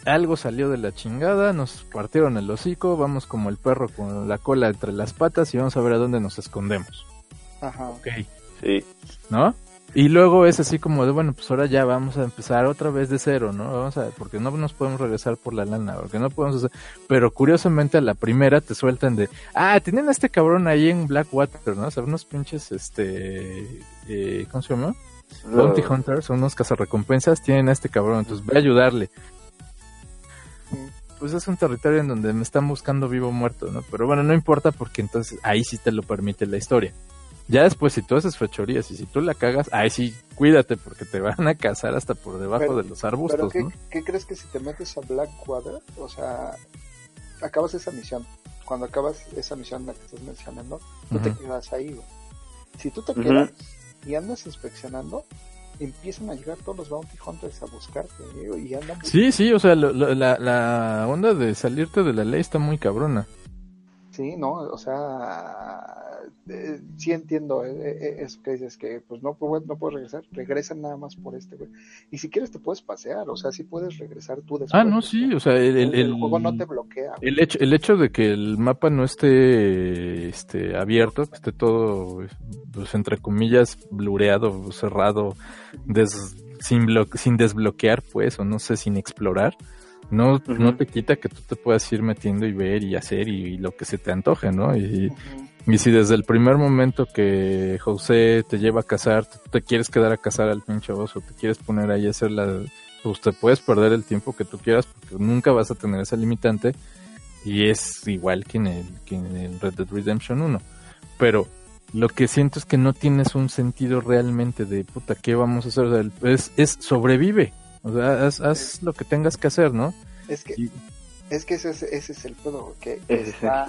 algo salió de la chingada, nos partieron el hocico, vamos como el perro con la cola entre las patas y vamos a ver a dónde nos escondemos. Ajá. Ok, Sí. ¿no? Y luego es así como de, bueno, pues ahora ya vamos a empezar otra vez de cero, ¿no? Vamos a, porque no nos podemos regresar por la lana, porque no podemos hacer, pero curiosamente a la primera te sueltan de, ah, tienen a este cabrón ahí en Blackwater, ¿no? O sea, unos pinches, este, eh, ¿cómo se llama? Bounty Hunters, unos cazarrecompensas, tienen a este cabrón, entonces voy a ayudarle. Pues es un territorio en donde me están buscando vivo o muerto, ¿no? Pero bueno, no importa porque entonces ahí sí te lo permite la historia. Ya después, si tú haces fechorías y si tú la cagas, ahí sí, cuídate porque te van a cazar hasta por debajo Pero- de los arbustos, ¿Pero ¿no? qué, qué crees que si te metes a Blackwater, o sea, acabas esa misión, cuando acabas esa misión la que estás mencionando, tú te quedas ahí, güey. Si tú te quedas y andas inspeccionando, empiezan a llegar todos los bounty hunters a buscarte, güey, y andan Sí, sí, o sea, lo- lo- la, la onda de salirte de la ley está muy cabrona. Sí, no, o sea, eh, sí entiendo eh, eh, eso que dices, que pues no, puedo- no puedes regresar, regresan nada más por este, güey. Y si quieres te puedes pasear, o sea, sí puedes regresar tú después. Ah, no, sí, o sea, el, el, el, el- juego no te bloquea. güey. el hecho, el hecho de que el mapa no esté este, abierto, que esté todo, pues, entre comillas, blureado, cerrado, des- sin, blo- sin desbloquear, pues, o no sé, sin explorar, no, no te quita que tú te puedas ir metiendo y ver y hacer y, lo que se te antoje, ¿no? Y. y si desde el primer momento que José te lleva a cazar, te, te quieres quedar a cazar al pinche oso, te quieres poner ahí a hacer la... Pues te puedes perder el tiempo que tú quieras porque nunca vas a tener esa limitante y es igual que en el, que en el Red Dead Redemption 1. Pero lo que siento es que no tienes un sentido realmente de puta, ¿qué vamos a hacer? O sea, es, es sobrevive. O sea, haz, haz lo que tengas que hacer, ¿no? Es que, Y- es que ese, es- ese es el pedo, que, está,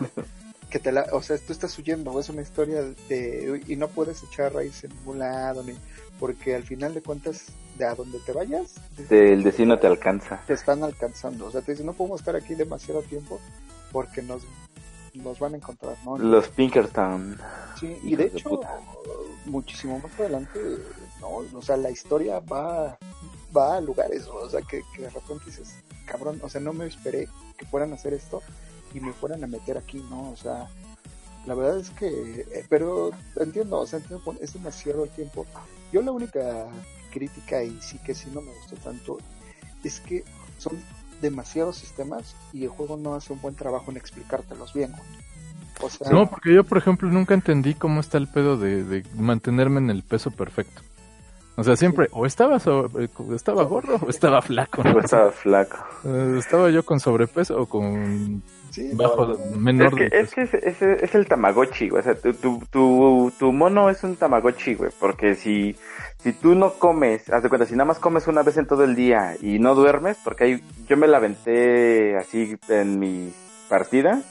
que te la, o sea, tú estás huyendo, es una historia de, y no puedes echar raíz en ningún lado, ni, porque al final de cuentas, de a donde te vayas, El destino te alcanza. te están alcanzando. O sea, te dicen, no podemos estar aquí demasiado tiempo porque nos, nos van a encontrar, ¿no? Los Pinkerton. Sí, y de hecho, muchísimo más adelante, no, o sea, la historia va, va a lugares, o sea, que, que de repente dices, cabrón, o sea, no me esperé que fueran a hacer esto y me fueran a meter aquí, ¿no? O sea, la verdad es que, eh, pero entiendo, o sea, entiendo, es demasiado el tiempo. Yo la única crítica y sí que sí no me gustó tanto es que son demasiados sistemas y el juego no hace un buen trabajo en explicártelos bien, güey. O sea, No, porque yo, por ejemplo, nunca entendí cómo está el pedo de, de mantenerme en el peso perfecto. O sea, siempre, o estaba, sobre- estaba gordo o estaba flaco. ¿no? Pues estaba flaco. Eh, estaba yo con sobrepeso o con sí, bajo, no, menor Es que, de es, que es, es- es el Tamagotchi, güey. O sea, tu, tu, tu, tu mono es un Tamagotchi, güey. Porque si, si tú no comes, haz de cuenta, si nada más comes una vez en todo el día y no duermes, porque hay, yo me la aventé así en mi partida,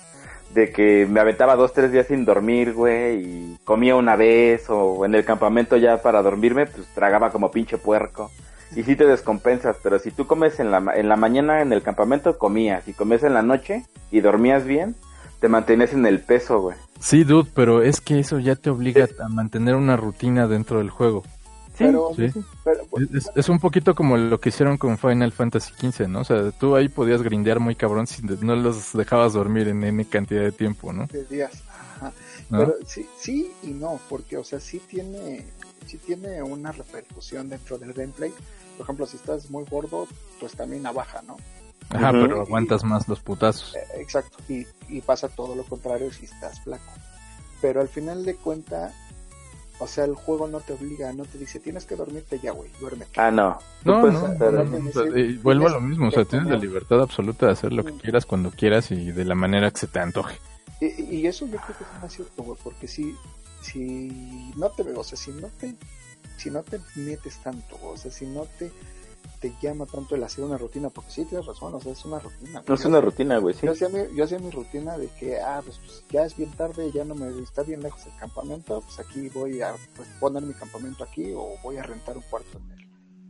de que me aventaba dos, tres días sin dormir, güey, y comía una vez, o en el campamento ya para dormirme, pues tragaba como pinche puerco. Y sí te descompensas, pero si tú comes en la, ma- en la mañana en el campamento, comías. Si comes en la noche y dormías bien, te mantienes en el peso, güey. Sí, dude, pero es que eso ya te obliga a mantener una rutina dentro del juego. Sí, pero, sí. pero, Es, es- es un poquito como lo que hicieron con Final Fantasy XV, ¿no? O sea, tú ahí podías grindear muy cabrón si no los dejabas dormir en N cantidad de tiempo, ¿no? de días. Ajá. ¿No? Pero sí, sí y no, porque, o sea, sí tiene, sí tiene una repercusión dentro del gameplay. Por ejemplo, si estás muy gordo, tu estamina baja, ¿no? Ajá, pero aguantas más los putazos. Eh, exacto. Y, y pasa todo lo contrario si estás flaco. Pero al final de cuenta, o sea, el juego no te obliga, no te dice, tienes que dormirte ya, güey, duérmete. Ah, no. No, puedes no, no, eh, vuelvo a lo mismo, o sea, tienes la libertad absoluta de hacer lo que quieras cuando quieras y de la manera que se te antoje. Y, y eso yo creo que es más cierto, güey, porque si, si no te o sea, si no te, si no te metes tanto, o sea, si no te, te llama tanto el hacer una rutina, porque sí tienes razón, o sea, es una rutina. No es una rutina, güey, sí. Yo hacía, mi, yo hacía mi rutina de que, ah, pues, pues, ya es bien tarde, ya no me está bien lejos el campamento, pues aquí voy a pues, poner mi campamento aquí o voy a rentar un cuarto en el,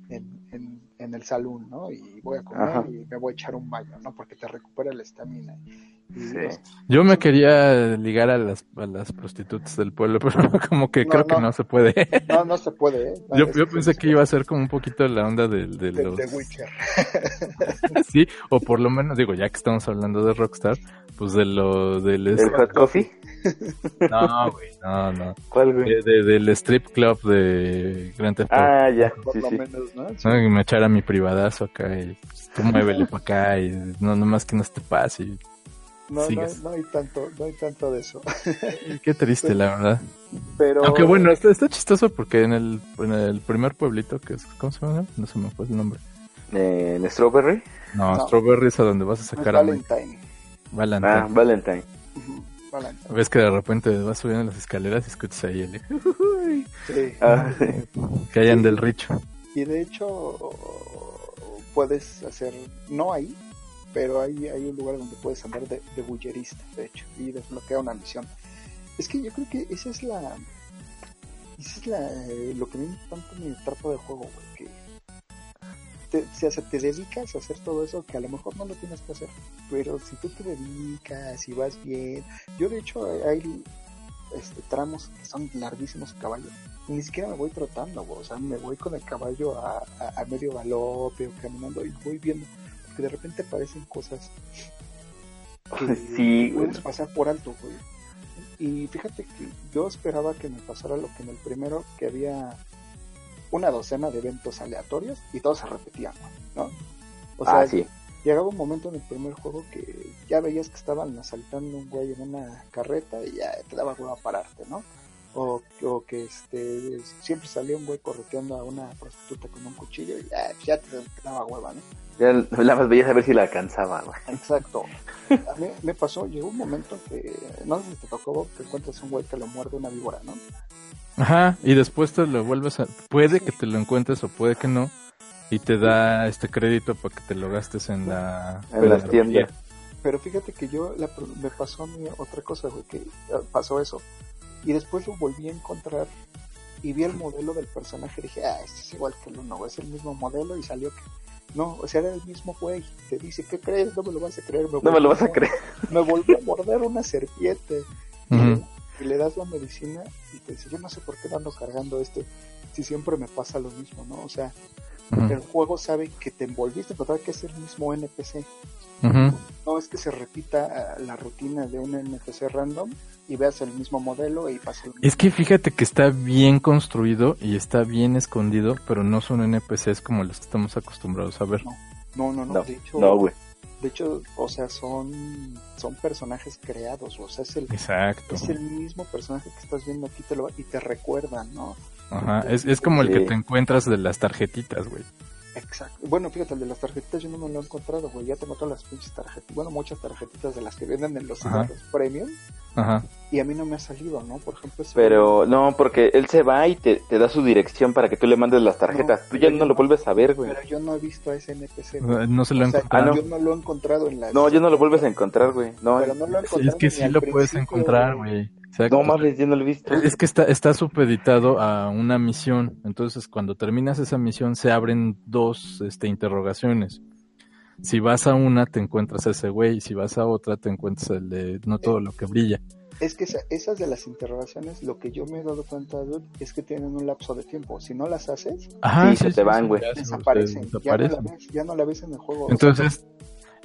en, en, en el salón, ¿no? Y voy a comer Ajá. y me voy a echar un baño, ¿no? Porque te recupera la estamina. Y, Sí. Yo me quería ligar a las, a las prostitutas del pueblo, pero como que No, creo que no. se puede. no, no se puede, ¿eh? No, Yo, es- yo pensé que iba a ser como un poquito la onda de, de de, los... de Witcher. Sí, o por lo menos, digo, ya que estamos hablando de Rockstar, pues de lo del... El hot coffee. No, güey, no, no. ¿Cuál, güey? De- de- del strip club de Grand Theft Auto. Ah, ya, Por sí, lo sí. menos, ¿no? Que me echara mi privadazo acá y pues, tú muévele para acá y no, nomás que no se te pase. y- No, no, no hay tanto, no hay tanto de eso. qué triste, la verdad. Pero Aunque bueno, está, está chistoso porque en el, en el primer pueblito que es, ¿cómo se llama? No se me fue el nombre. Eh, ¿En Strawberry? No, No. Strawberry es a donde vas a es sacar a Valentine. Valentine. Ah, Valentine. Ves que de repente vas subiendo las escaleras y escuchas ahí el Sí. Ah, que hayan del richo. Y de hecho puedes hacer, no ahí, pero hay, hay un lugar donde puedes andar de, de bullerista, de hecho, y desbloquea una misión. Es que yo creo que esa es la... Esa es la, eh, lo que mí tanto me atrapa del juego, güey, que te, o sea, te dedicas a hacer todo eso que a lo mejor no lo tienes que hacer, pero si tú te dedicas y vas bien, yo de hecho hay este, tramos que son larguísimos caballo, ni siquiera me voy trotando, güey, o sea, me voy con el caballo a medio galope o caminando y voy viendo, porque de repente aparecen cosas que Sí, puedes pasar por alto, güey. Y fíjate que yo esperaba que me pasara lo que en el primero, que había una docena de eventos aleatorios y todos se repetían, ¿no? O sea, ah, sí. llegaba un momento en el primer juego que ya veías que estaban asaltando un güey en una carreta y ya te daba huevo a pararte, ¿no? O, o que este siempre salía un güey correteando a una prostituta con un cuchillo y ya, ya te, daba hueva, ¿no? Ya la más veías a ver si la alcanzaba, güey. Exacto. A mí me pasó, llegó un momento que, no sé si te tocó, que encuentras un güey que lo muerde una víbora, ¿no? Ajá, y después te lo vuelves a... Puede que te lo encuentres o puede que no. Y te da este crédito para que te lo gastes en la... En las tiendas. Pero fíjate que yo, la- me pasó a mí otra cosa, güey, que eh, pasó eso. Y después lo volví a encontrar y vi el modelo del personaje y dije, ah, este es igual que el uno, es el mismo modelo y salió que... No, o sea, era el mismo güey. Te dice, ¿qué crees? No me lo vas a creer. No me lo vas a creer. Me volvió a morder una serpiente. Y le- y le das la medicina y te dice, yo no sé por qué ando cargando este, si siempre me pasa lo mismo, ¿no? O sea, el juego sabe que te envolviste, pero que es el mismo NPC. No es que se repita ah, la rutina de un NPC random y veas el mismo modelo y mismo. Es que fíjate que está bien construido y está bien escondido, pero no son NPCs como los que estamos acostumbrados a ver. No, no, no, No, de hecho, no, güey. de hecho, o sea, son, son personajes creados, o sea, es el, Exacto. es el mismo personaje que estás viendo aquí te lo, y te recuerdan, ¿no? Ajá, es, es como el que te encuentras de las tarjetitas, güey. Exacto. Bueno, fíjate, el de las tarjetitas yo no me lo he encontrado, güey. Ya tengo todas las pinches tarjetitas. Bueno, muchas tarjetitas de las que venden en los Ajá. cigarros premium. Ajá. Y a mí no me ha salido, ¿no? Por ejemplo, ese- Pero no, porque él se va y te, te da su dirección para que tú le mandes las tarjetas. No, tú ya no yo lo vuelves a ver, güey. Pero yo no he visto a ese NPC. güey. No se lo O sea, encontraron. Ah, Yo no lo he encontrado en las. No, ya no lo vuelves a encontrar, güey. No, Pero no lo he encontrado es que sí lo puedes encontrar, güey. Exacto. no mames, yo no lo he visto. Es que está, está supeditado a una misión. Entonces, cuando terminas esa misión, se abren dos este, interrogaciones. Si vas a una, te encuentras a ese güey. Y si vas a otra, te encuentras el de no todo lo que brilla. Es que esa- esas de las interrogaciones, lo que yo me he dado cuenta, dude, es que tienen un lapso de tiempo. Si no las haces, Ajá, Sí, se te van, güey. desaparecen. Ya no, la ves, ya no la ves en el juego. O sea, Entonces,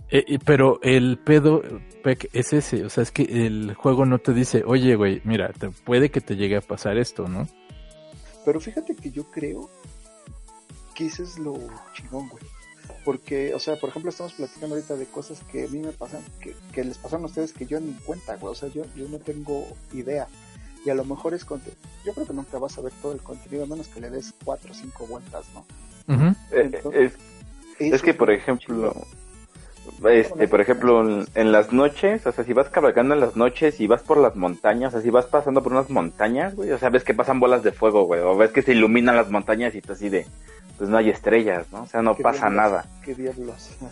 eh, eh, pero el pedo, Peck, es ese. O sea, es que el juego no te dice, oye, güey, mira, te, puede que te llegue a pasar esto, ¿no? Pero fíjate que yo creo que eso es lo chingón, güey. Porque, o sea, por ejemplo, estamos platicando ahorita de cosas que a mí me pasan, que, que les pasan a ustedes que yo ni cuenta, güey. O sea, yo, yo no tengo idea. Y a lo mejor es conte Yo creo que nunca vas a ver todo el contenido, a menos que le des cuatro o cinco vueltas, ¿no? Ujú. Eh, es, que, por lo ejemplo, chingón. Este, por ejemplo, en, en las noches, o sea, si vas cabalgando en las noches y vas por las montañas, o sea, si vas pasando por unas montañas, güey, o sea, ves que pasan bolas de fuego, güey, o ves que se iluminan las montañas y tú así de, pues no hay estrellas, ¿no? O sea, no ¿Qué pasa diablos? nada. ¿Qué diablos?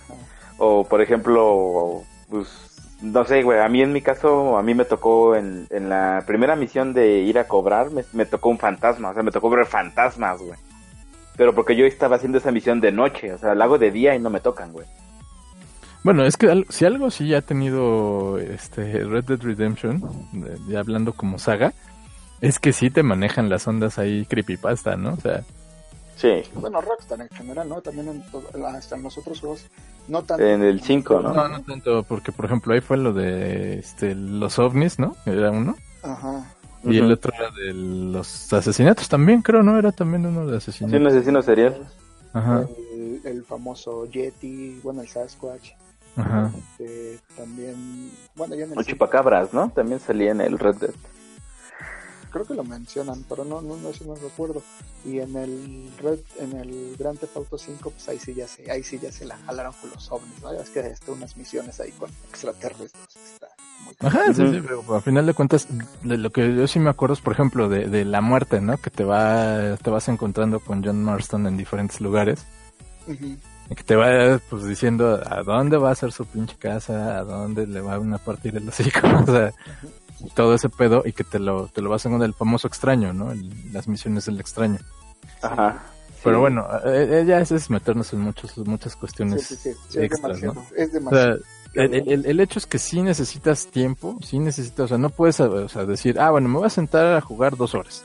O, por ejemplo, pues, no sé, güey, a mí en mi caso, a mí me tocó en, en la primera misión de ir a cobrar, me, me tocó un fantasma, o sea, me tocó ver fantasmas, güey. Pero porque yo estaba haciendo esa misión de noche, o sea, la hago de día y no me tocan, güey. Bueno, es que al- si algo sí ya ha tenido este Red Dead Redemption, eh, ya hablando como saga, es que sí te manejan las ondas ahí creepypasta, ¿no? O sea, Sí, Bueno, Rockstar en general, ¿no? También en, todo- hasta en los otros juegos, no tanto. en el 5, ¿no? No, no tanto, porque por ejemplo ahí fue lo de este, los ovnis, ¿no? Era uno. Ajá. Y el otro era de los asesinatos también, creo, ¿no? Era también uno de Sí, un asesinatos. asesino serial. Ajá, El, el famoso Yeti, bueno, el Sasquatch. Ajá. este, también, bueno, ya en el cinco chupacabras, ¿no? También salía en el Red Dead. creo que lo mencionan, pero no, no, no, eso no recuerdo. Y en el Red, en el Grand Theft Auto 5, pues ahí sí ya se, ahí sí ya se la jalaron con los ovnis, ¿no? Es que hasta unas misiones ahí con extraterrestres. Está muy Ajá, sí, sí, pero a final de cuentas, de lo que yo sí me acuerdo es, por ejemplo, de, de la muerte, ¿no? Que te va, te vas encontrando con John Marston en diferentes lugares. Y que te va, pues, diciendo a dónde va a ser su pinche casa, a dónde le va a partir el hocico, o sea, todo ese pedo, y que te lo, te lo vas con el famoso extraño, ¿no? El- las misiones del extraño. Ajá. Pero Sí. bueno, eh, eh, ya es meternos en muchos, muchas cuestiones Sí, sí, sí, sí, es extras, ¿no? demasiado, es O sea, demasiado. el, el- el hecho es que sí necesitas tiempo, sí necesitas, o sea, no puedes o sea, decir, ah, bueno, me voy a sentar a jugar dos horas,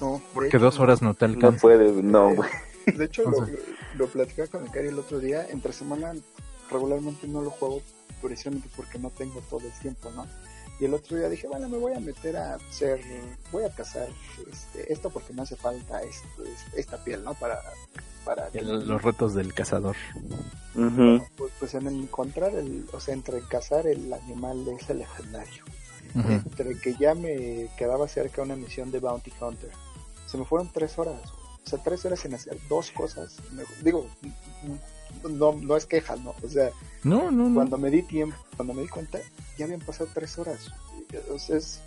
no, porque hecho, dos horas no te No alcanza. puedes, no, güey. De hecho, O lo, sea. lo platicaba con el Cari el otro día. Entre semana, regularmente no lo juego precisamente porque no tengo todo el tiempo, ¿no? Y el otro día dije, bueno, me voy a meter a hacer, voy a cazar este, esto porque me hace falta esto, es- esta piel, ¿no? Para, para que- los retos del cazador. Pues, pues en encontrar el, o sea, entre cazar el animal de ese legendario, entre que ya me quedaba cerca una misión de Bounty Hunter, se me fueron tres horas, o sea, tres horas en hacer dos cosas, digo, no, no es queja, ¿no? O sea, No, no, no. cuando me di tiempo, cuando me di cuenta, ya habían pasado tres horas, o sea, es,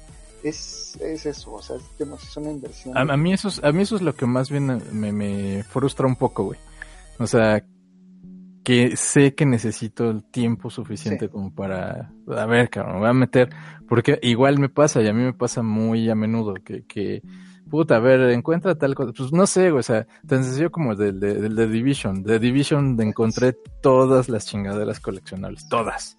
es, es eso, o sea, es, una inversión. A, a mí eso es, a mí eso es lo que más bien me, me frustra un poco, güey. O sea, que sé que necesito el tiempo suficiente Sí. como para, a ver, cabrón, me voy a meter, porque igual me pasa y a mí me pasa muy a menudo que, que puta, a ver, encuentra tal cosa, pues no sé, güey, o sea, tan sencillo como el del de, del de Division, de Division de encontré todas las chingaderas coleccionables, todas.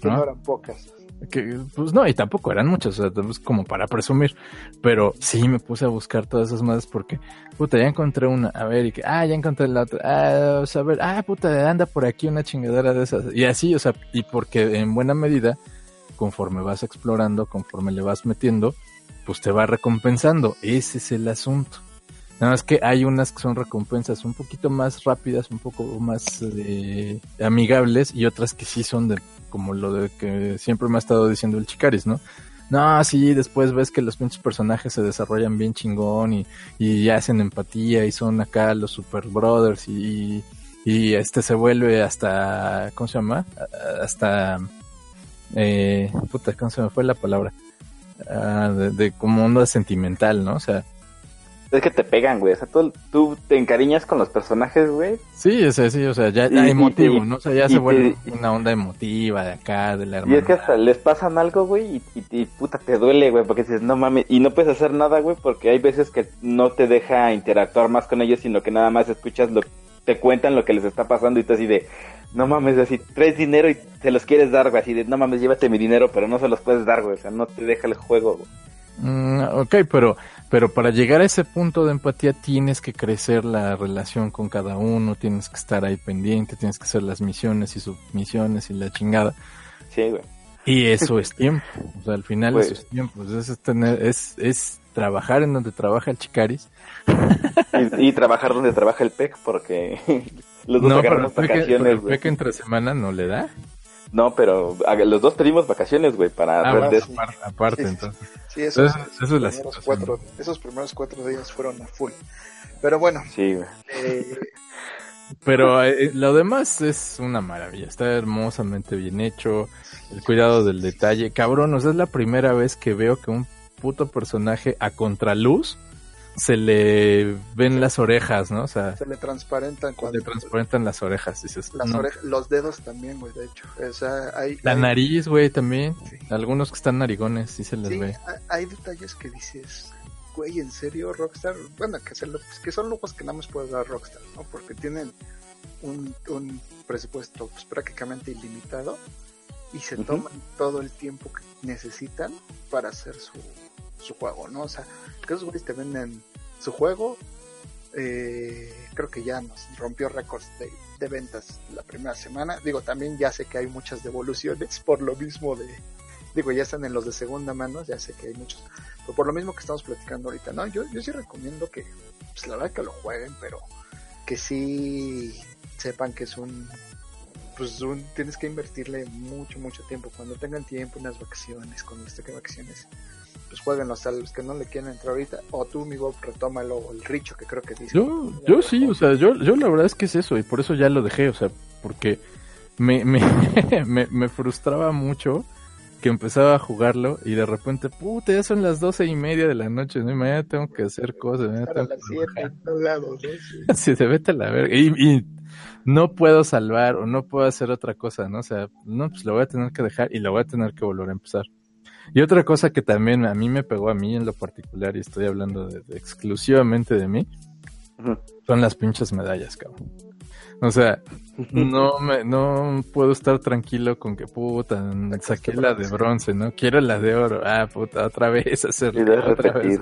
que no eran pocas. que pues no, y tampoco eran muchos, o sea, pues, como para presumir, pero sí me puse a buscar todas esas madres porque, puta, ya encontré una, a ver, y que, ah, ya encontré la otra, ah, o sea, a ver, ah, puta, anda por aquí una chingadera de esas, y así, o sea, y porque en buena medida, conforme vas explorando, conforme le vas metiendo, pues te va recompensando, ese es el asunto. Nada más que hay unas que son recompensas un poquito más rápidas, un poco más eh, amigables y otras que sí son de como lo de que siempre me ha estado diciendo el Chicaris, ¿no? No, sí, después ves que los pinches personajes se desarrollan bien chingón y, y hacen empatía y son acá los super brothers y, y este se vuelve hasta, ¿cómo se llama? Hasta, eh, puta, ¿cómo se me fue la palabra? Ah, de, de como onda sentimental, ¿no? O sea, Es que te pegan, güey. O sea, tú, tú te encariñas con los personajes, güey. Sí, o sea, sí, o sea, ya, Y- ya y- emotivo, y- ¿no? O sea, ya y se vuelve y- una onda emotiva de acá, de la Y hermana. es que hasta les pasan algo, güey, y, y, y puta, te duele, güey, porque dices, no mames, y no puedes hacer nada, güey, porque hay veces que no te deja interactuar más con ellos, sino que nada más escuchas lo te cuentan lo que les está pasando y tú así de, no mames, así, traes dinero y te los quieres dar, güey, así de, no mames, llévate mi dinero, pero no se los puedes dar, güey, o sea, no te deja el juego, güey. Mm, ok, pero, pero para llegar a ese punto de empatía tienes que crecer la relación con cada uno, tienes que estar ahí pendiente, tienes que hacer las misiones y submisiones y la chingada. Sí, güey. Y eso es tiempo. O sea, al final Pues- eso es tiempo. Es, es tener, es, es trabajar en donde trabaja el Chicaris. Y, y trabajar donde trabaja el PEC, porque los dos No, agarramos pero vacaciones, güey. peque entre semana no le da. No, pero a- los dos pedimos vacaciones, güey, para Ah, aparte, aparte, Sí, sí, entonces. Sí, esos, Entonces, esa es la primeros situación. cuatro, esos primeros cuatro días fueron a full. Pero bueno, Sí, güey. eh, Pero eh, lo demás es una maravilla. Está hermosamente bien hecho. El cuidado del detalle. Cabrón, o sea, es la primera vez que veo que un puto personaje a contraluz se le ven las orejas, ¿no? O sea, se le transparentan se cuando le transparentan las orejas. Dices, las no. los dedos también, güey, de hecho. O sea, hay, La hay- nariz, güey, también. Sí. Algunos que están narigones, sí se les sí, ve. hay- detalles que dices, güey, ¿en serio Rockstar? Bueno, que, se lo- pues, que son lujos que nada más puede dar Rockstar, ¿no? Porque tienen un, un presupuesto pues, prácticamente ilimitado y se toman todo el tiempo que necesitan para hacer su, su juego, ¿no? O sea, que esos güeyes te venden su juego eh, creo que ya nos rompió récords de, de ventas la primera semana. Digo, también ya sé que hay muchas devoluciones por lo mismo de, digo, ya están en los de segunda mano, ya sé que hay muchos, pero por lo mismo que estamos platicando ahorita, no, yo, yo sí recomiendo que, pues la verdad que lo jueguen, pero que sí sepan que es un, pues un, tienes que invertirle mucho, mucho tiempo, cuando tengan tiempo, unas vacaciones, cuando esté que vacaciones, pues jueguenlos a los que no le quieren entrar ahorita, o tú, amigo, retómalo, o el Richo, que creo que dice. Yo, yo sí, o sea, yo, yo la verdad es que es eso, y por eso ya lo dejé, o sea, porque me, me, me, me frustraba mucho que empezaba a jugarlo y de repente, puta, ya son las doce y media de la noche, ¿no? Y mañana tengo que hacer cosas. Mañana Para tengo las siete, todos lados, ¿no? Sí. Sí, se vete a la verga. Y, y no puedo salvar o no puedo hacer otra cosa, ¿no? O sea, no, pues lo voy a tener que dejar y lo voy a tener que volver a empezar. Y otra cosa que también a mí me pegó a mí en lo particular, y estoy hablando de- de exclusivamente de mí, son las pinches medallas, cabrón. O sea, no me, no puedo estar tranquilo con que puta, saqué la de bronce, ¿no? Quiero la de oro. Ah, puta, otra vez hacerlo. Y de otra vez.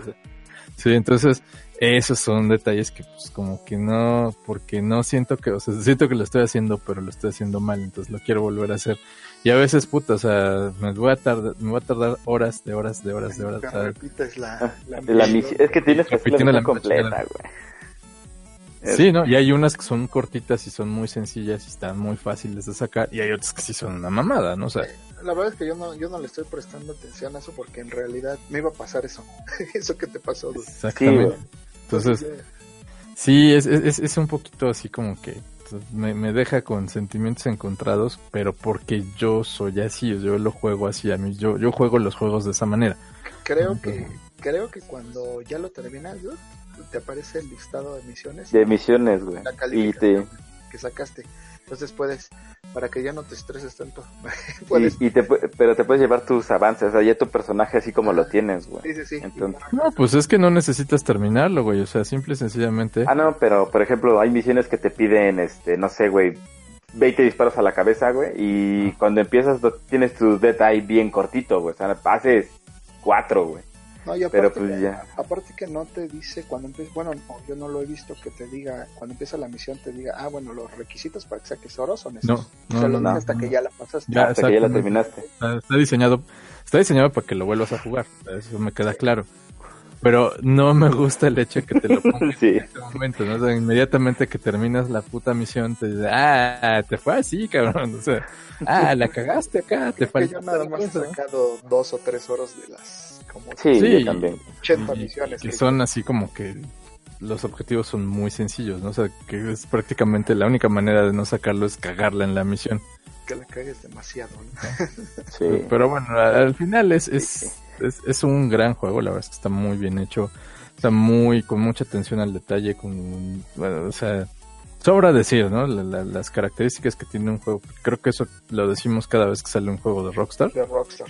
Sí, entonces, esos son detalles que pues como que no, porque no siento que, o sea, siento que lo estoy haciendo, pero lo estoy haciendo mal, entonces lo quiero volver a hacer. Y a veces, puta, o sea, me voy a tardar, me voy a tardar horas, de horas, de horas, de horas. O sea, repites la, la, La misión, es que tienes que hacer la misión completa, güey. Sí, ¿no? Y hay unas que son cortitas y son muy sencillas y están muy fáciles de sacar. Y hay otras que sí son una mamada, ¿no? O sea, La verdad es que yo no, yo no le estoy prestando atención a eso porque en realidad me iba a pasar eso. eso que te pasó, dude. exactamente. Sí, Entonces, sí, es, es, es un poquito así como que me, me deja con sentimientos encontrados, pero porque yo soy así, yo lo juego así, a mí, yo, yo juego los juegos de esa manera. creo que creo que cuando ya lo terminas, dude, te aparece el listado de misiones de misiones, güey. la Y te, que sacaste. Entonces puedes, para que ya no te estreses tanto, puedes. y, y te, pero te puedes llevar tus avances, o sea, ya tu personaje así como lo tienes, güey. Sí, sí, sí. Entonces- No, pues es que no necesitas terminarlo, güey, o sea, simple y sencillamente. Ah, no, pero por ejemplo, hay misiones que te piden, este, no sé, güey, 20 disparos a la cabeza, güey, y cuando empiezas tienes tu dead eye bien cortito, güey, o sea, haces cuatro, güey. No, y aparte, Pero pues que, ya. aparte que no te dice cuando empieza, bueno, no, yo no lo he visto que te diga, cuando empieza la misión te diga, ah, bueno, los requisitos para que saques oro son estos. No, o no, sea, no, lo no, dice hasta no. que ya la pasaste. Ya, hasta que ya la terminaste. Está, está diseñado, está diseñado para que lo vuelvas a jugar, eso me queda claro. Pero no me gusta el hecho de que te lo pongan Sí. en este momento, ¿no? O sea, inmediatamente que terminas la puta misión te dice, ah, te fue así, cabrón. O sea, ah, la cagaste acá, te que yo faltó nada más he cosa". sacado dos o tres horas de las como Sí, Sí. yo también. 80 Y- y misiones. que son así como que los objetivos son muy sencillos, ¿no? O sea, que es prácticamente la única manera de no sacarlo es cagarla en la misión. que la cagues demasiado. ¿no? Sí. Pero bueno, al final es, Sí. es, es, es un gran juego, la verdad es que está muy bien hecho, está muy, con mucha atención al detalle, con, bueno, o sea, sobra decir, ¿no? La- la- las características que tiene un juego, creo que eso lo decimos cada vez que sale un juego de Rockstar, De Rockstar.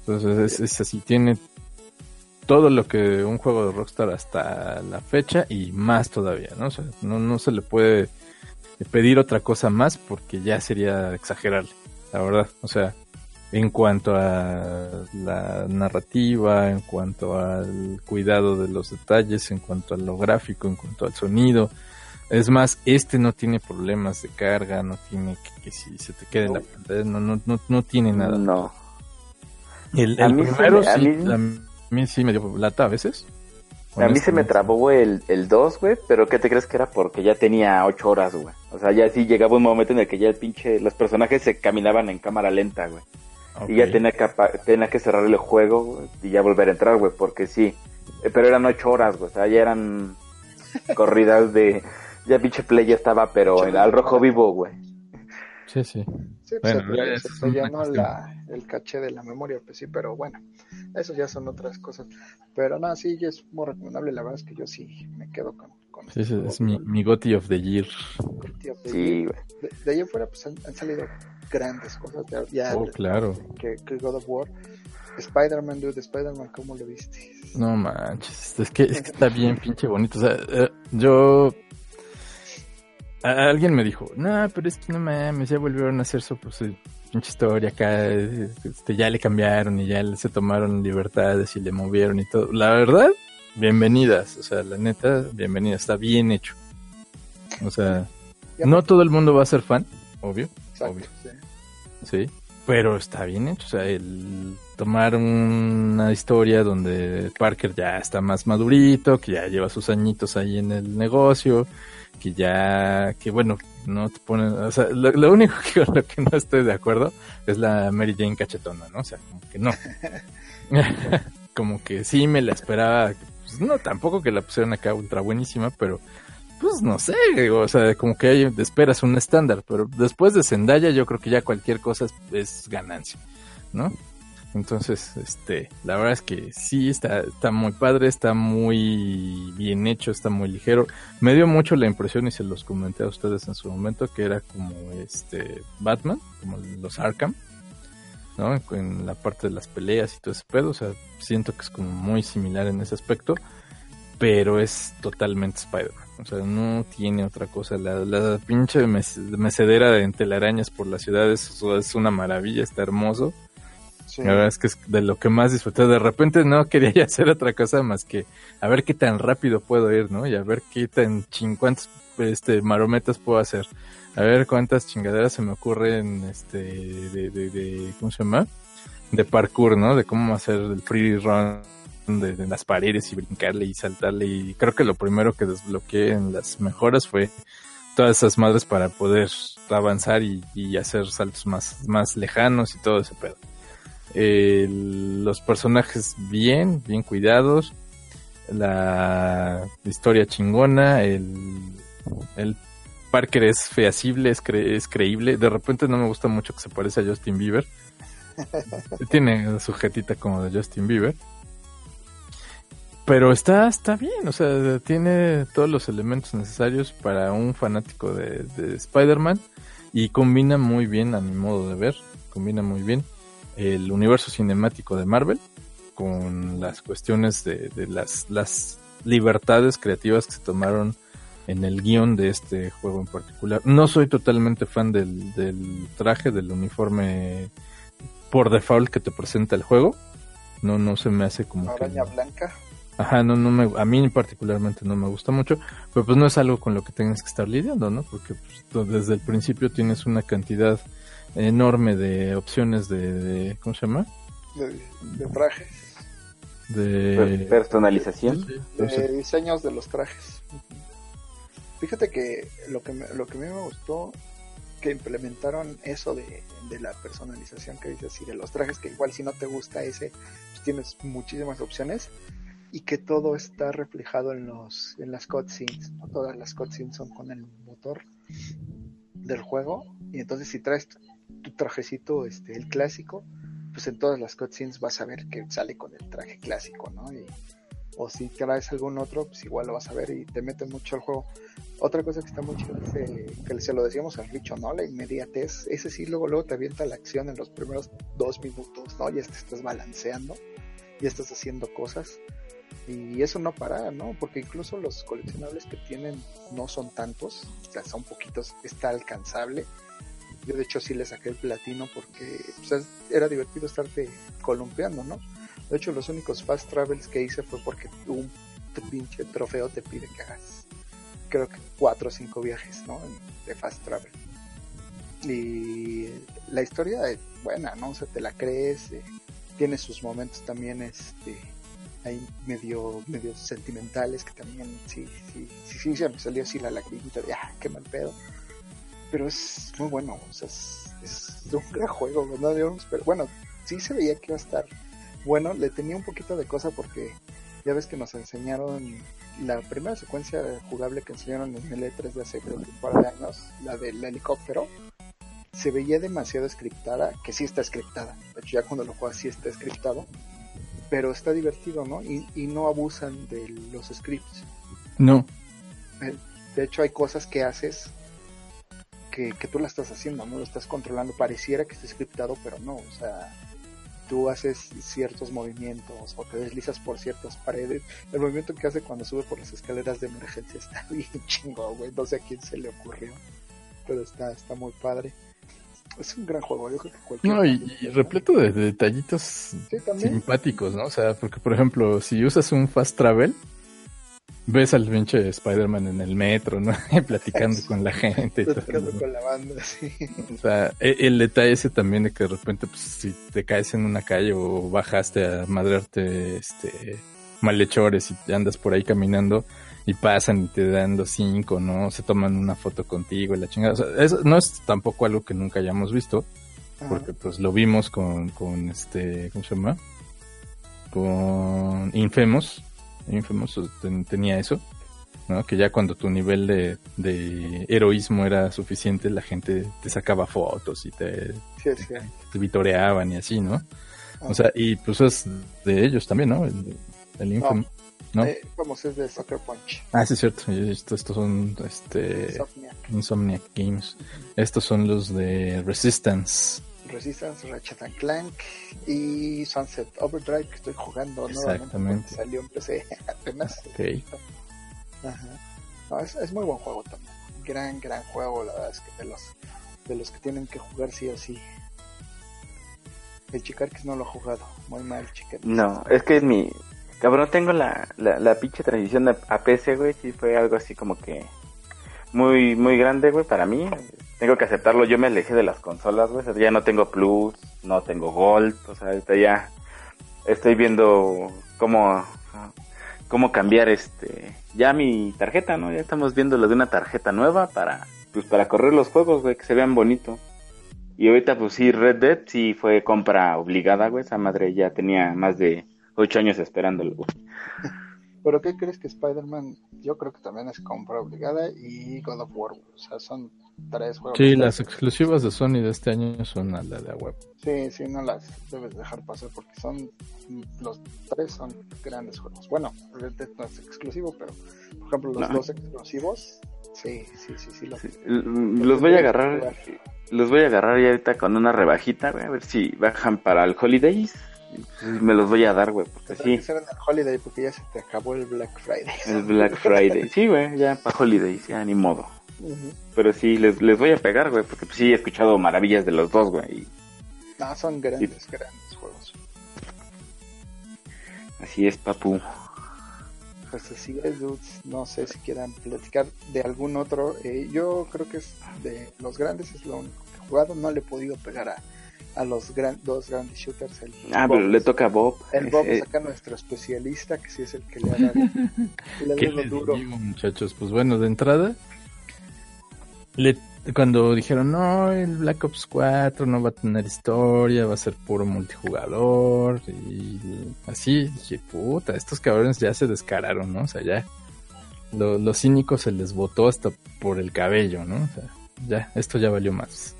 Entonces es, es así, tiene todo lo que un juego de Rockstar hasta la fecha y más todavía, ¿no? O sea, no, no se le puede pedir otra cosa más porque ya sería exagerarle, la verdad. O sea, en cuanto a la narrativa, en cuanto al cuidado de los detalles, en cuanto a lo gráfico, en cuanto al sonido. Es más, este no tiene problemas de carga, no tiene que, que si se te queda en la pantalla, no, no, no, no tiene nada. No. El, primero me- a sí, a mí sí me dio lata a veces. A mí se me trabó el, el 2, güey, pero ¿qué te crees que era? Porque ya tenía 8 horas, güey. O sea, ya sí llegaba un momento en el que ya el pinche, los personajes se caminaban en cámara lenta, güey. Y ya tenía que, tenía que cerrar el juego, güey, y ya volver a entrar, güey, porque sí. Eh, Pero eran 8 horas, güey, o sea, ya eran corridas de... Ya pinche play ya estaba, pero en al rojo vivo, güey. Sí, sí. Sí, pues Bueno, se, se la, el caché de la memoria, pues sí, pero bueno, eso ya son otras cosas. Pero no, sí, es muy recomendable, la verdad es que yo sí me quedo con, con Sí, sí, es mi, mi Gotti of the Year. Sí, güey. de, de ahí en fuera pues han, han salido grandes cosas, ya, ya Oh, claro. que, que God of War, Spider-Man, dude, Spider-Man, ¿cómo lo viste? No manches, es que, es que está bien pinche bonito. O sea, eh, yo... a- alguien me dijo, no, pero es que no mames, ya volvieron a hacer su pues, pinche historia acá. Este, ya le cambiaron y ya se tomaron libertades y le movieron y todo. La verdad, bienvenidas, o sea, la neta, bienvenida, está bien hecho. O sea, no todo el mundo va a ser fan, obvio, Exacto, obvio. sí. sí, pero está bien hecho, o sea, el tomar una historia donde Parker ya está más madurito, que ya lleva sus añitos ahí en el negocio, que ya, que bueno, no te ponen, o sea, lo, lo único que con lo que no estoy de acuerdo es la Mary Jane cachetona, ¿no? O sea, como que no. como que sí me la esperaba, pues no, tampoco que la pusieran acá ultra buenísima, pero pues no sé, o sea, como que hay, esperas un estándar, pero después de Zendaya yo creo que ya cualquier cosa es, es ganancia, ¿no? Entonces, este, la verdad es que sí está, está muy padre, está muy bien hecho, está muy ligero. Me dio mucho la impresión y se los comenté a ustedes en su momento que era como este Batman, como los Arkham, ¿no? En la parte de las peleas y todo ese pedo, o sea, siento que es como muy similar en ese aspecto, pero es totalmente Spider-Man. O sea, no tiene otra cosa. La, la pinche mecedera de telarañas por las ciudades es una maravilla, está hermoso. Sí. La verdad es que es de lo que más disfruté. De repente no quería ya hacer otra cosa más que a ver qué tan rápido puedo ir, ¿no? Y a ver qué tan ching, cuántos este, marometas puedo hacer. A ver cuántas chingaderas se me ocurren, este, de, ¿cómo se llama? De parkour, ¿no? De cómo hacer el free run de, de las paredes y brincarle y saltarle. Y creo que lo primero que desbloqueé en las mejoras fue todas esas madres para poder avanzar y, y hacer saltos más, más lejanos y todo ese pedo. El- los personajes bien, bien cuidados, la historia chingona, el, el Parker es feacible, es, cre- es creíble. De repente no me gusta mucho que se parece a Justin Bieber. Tiene sujetita como de Justin Bieber. Pero está, está bien, o sea, tiene todos los elementos necesarios para un fanático de, de Spider-Man y combina muy bien, a mi modo de ver, combina muy bien el universo cinemático de Marvel con las cuestiones de, de las, las libertades creativas que se tomaron en el guion de este juego en particular. No soy totalmente fan del, del traje, del uniforme por default que te presenta el juego. No, no se me hace como que... Araña blanca. Ajá, no, no me, a mí particularmente no me gusta mucho, pero pues no es algo con lo que tengas que estar lidiando, ¿no? Porque pues, desde el principio tienes una cantidad enorme de opciones de, de- ¿cómo se llama? De, de trajes. De... Per- personalización. De diseños de los trajes. Fíjate que lo que, me- lo que a mí me gustó que implementaron eso de, de la personalización que dices y de los trajes que igual si no te gusta ese pues tienes muchísimas opciones y que todo está reflejado en los en las cutscenes ¿no? todas las cutscenes son con el motor del juego y entonces si traes tu, trajecito este el clásico pues en todas las cutscenes vas a ver que sale con el traje clásico no y, o si traes algún otro pues igual lo vas a ver y te mete mucho al juego otra cosa que está muy chida es eh, que se lo decíamos al Richo, ¿no? La inmediatez, ese sí luego luego te avienta la acción en los primeros dos minutos, ¿no? Ya te estás balanceando, ya estás haciendo cosas y eso no para, ¿no? Porque incluso los coleccionables que tienen no son tantos, o sea, son poquitos, está alcanzable. Yo de hecho sí le saqué el platino porque pues, era divertido estarte columpiando, ¿no? De hecho los únicos fast travels que hice fue porque un pinche trofeo te pide que hagas creo que cuatro o cinco viajes, ¿no? De fast travel. Y la historia es buena, ¿no? O sea, te la crees, eh, tiene sus momentos también, este, ahí medio, medio sentimentales que también, sí, sí, sí, sí, se me salió así la lagrimita de, ah, qué mal pedo. Pero es muy bueno, o sea, es, es un gran juego, ¿no? Yo no espero- bueno, sí se veía que iba a estar bueno, le tenía un poquito de cosa porque ya ves que nos enseñaron la primera secuencia jugable que enseñaron en el E3 de hace creo que un par de años, la del helicóptero, se veía demasiado scriptada, que sí está scriptada, de hecho ya cuando lo juegas sí está scriptado, pero está divertido, ¿no? Y, y no abusan de los scripts. No, De hecho hay cosas que haces que, que tú la estás haciendo, ¿no? Lo estás controlando, pareciera que esté scriptado, pero no, o sea, tú haces ciertos movimientos o te deslizas por ciertas paredes. El movimiento que hace cuando sube por las escaleras de emergencia está bien chingo, güey. No sé a quién se le ocurrió, pero está, está muy padre. es un gran juego. Yo creo que cualquier No, y, y repleto de, de detallitos Sí, simpáticos, ¿no? O sea, porque por ejemplo, si usas un fast travel, ves al pinche Spider-Man en el metro, ¿no? Platicando con la gente todo. Platicando con la banda, sí. O sea, e- el, detalle ese también de que de repente, pues, si te caes en una calle o bajaste a madrearte, este, malhechores y andas por ahí caminando y pasan y te dan los cinco, ¿no? Se toman una foto contigo y la chingada. O sea, eso no es tampoco algo que nunca hayamos visto, Ajá. porque pues lo vimos con, con este, ¿cómo se llama? Con Infamous. Infamous ten- tenía eso, ¿no? Que ya cuando tu nivel de, de heroísmo era suficiente, la gente te sacaba fotos y te, Sí, sí. te vitoreaban y así, ¿no? O sea, y pues es de ellos también, ¿no? El, el Infamous. ¿no? Eh, vamos, es de Sucker Punch. Ah, sí, es cierto. Estos, estos son este, Insomniac. Insomniac Games. Estos son los de Resistance. Resistance, Ratchet and Clank y Sunset Overdrive que estoy jugando nuevamente salió en PC apenas. Ok. Ajá. No, es, es muy buen juego también. Gran, gran juego, la verdad es que de los, de los que tienen que jugar sí o sí. El Chicarquis no lo ha jugado. Muy mal, Chicarquis. No, es que mi... Cabrón, tengo la, la, la pinche transición a, a PC, güey, sí fue algo así como que muy, muy grande, güey, para mí. Tengo que aceptarlo, yo me alejé de las consolas, güey, ya no tengo Plus, no tengo Gold, o sea, ahorita ya estoy viendo cómo, cómo cambiar este, ya mi tarjeta, ¿no? Ya estamos viendo lo de una tarjeta nueva para, pues para correr los juegos, güey, que se vean bonito. Y ahorita, pues sí, Red Dead sí fue compra obligada, güey. Esa madre ya tenía más de ocho años esperándolo, güey. ¿Pero qué crees que Spider-Man? Yo creo que también es compra obligada y God of War. O sea, son tres juegos. Sí, las exclusivas de Sony de este año son a la de web. Sí, sí, no las debes dejar pasar porque son los tres son grandes juegos. Bueno, Red Dead no es exclusivo, pero por ejemplo los No. dos exclusivos, sí, sí, sí, sí. Los, L- Los voy a agarrar, los voy a agarrar ya ahorita con una rebajita, a ver si bajan para el Holidays. Pues Me los voy a dar, güey, porque sí, que el Holiday porque ya se te acabó el Black Friday. el Black Friday. Sí, güey, ya para Holidays, ya ni modo. Pero sí, les, les voy a pegar, güey, porque pues, sí he escuchado maravillas de los dos, güey. y No, son grandes, grandes juegos. Así es, papu. Pues así es, dudes. No sé si quieran platicar de algún otro. Eh, yo creo que es de los grandes, es lo único que he jugado. No le he podido pegar a, a los gran, dos grandes shooters. El Ah, Bob, pero le toca a Bob. el Bob Eh, es acá nuestro especialista, que sí es el que le ha dado, le ha ¿Qué dado les duro. digo, muchachos? Pues bueno, de entrada, le- cuando dijeron, no, el Black Ops 4 no va a tener historia, va a ser puro multijugador, y así, dije, puta, estos cabrones ya se descararon, ¿no? O sea, ya, lo, lo cínico se les botó hasta por el cabello, ¿no? O sea, ya, esto ya valió más.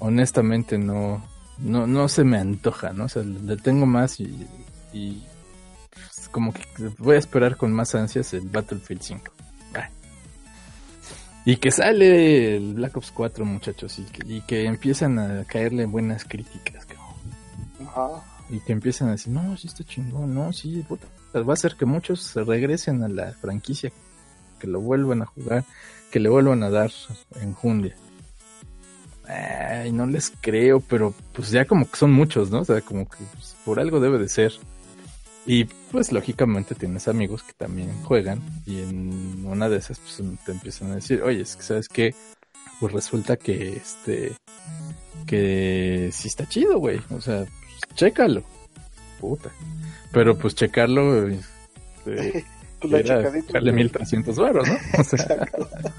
Honestamente, no, no, no se me antoja, ¿no? O sea, le, tengo más y, y pues, como que voy a esperar con más ansias el Battlefield 5. Ah. Y que sale el Black Ops 4, muchachos, y que, y que empiezan a caerle buenas críticas, cabrón. Ajá. Y que empiezan a decir, no, sí está chingón, no, sí, puta. Va a hacer que muchos se regresen a la franquicia, que lo vuelvan a jugar, que le vuelvan a dar enjundia. Ay, no les creo, pero pues ya como que son muchos, ¿no? O sea, como que pues, por algo debe de ser. Y pues lógicamente tienes amigos que también juegan y en una de esas pues te empiezan a decir, oye, es que sabes qué, pues resulta que este, que sí está chido, güey. O sea, pues, chécalo. Puta. Pero pues checarlo eh, Pues la checadita. darle 1300 varos, ¿no? O sea,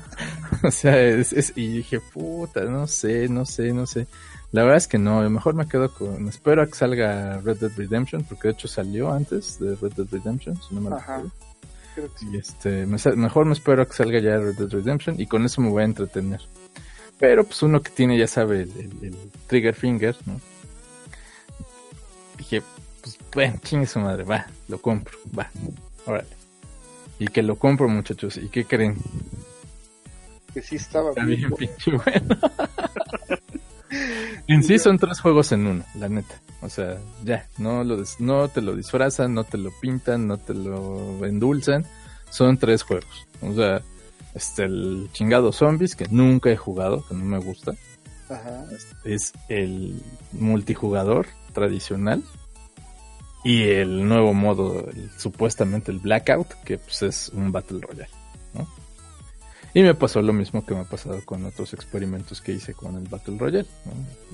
o sea, es, es- y dije, puta, no sé, no sé, no sé. La verdad es que no, mejor me quedo con, espero a que salga Red Dead Redemption, porque de hecho salió antes de Red Dead Redemption, si no me Ajá. recuerdo. Creo que sí. Y este, me mejor me espero a que salga ya Red Dead Redemption y con eso me voy a entretener. Pero pues uno que tiene, ya sabe, el, el- el trigger finger, ¿no? Dije, pues bueno, chingue su madre, va, lo compro, va, órale. Y que lo compro muchachos, ¿y qué creen? Que sí estaba Está bien. pinche bueno. en sí son tres juegos en uno, la neta. O sea, ya, no lo des- no te lo disfrazan, no te lo pintan, no te lo endulzan. Son tres juegos. O sea, este el chingado zombies que nunca he jugado, que no me gusta. Ajá. Es el multijugador tradicional y el nuevo modo, el- supuestamente el Blackout, que pues es un Battle Royale. Y me pasó lo mismo que me ha pasado con otros experimentos que hice con el Battle Royale.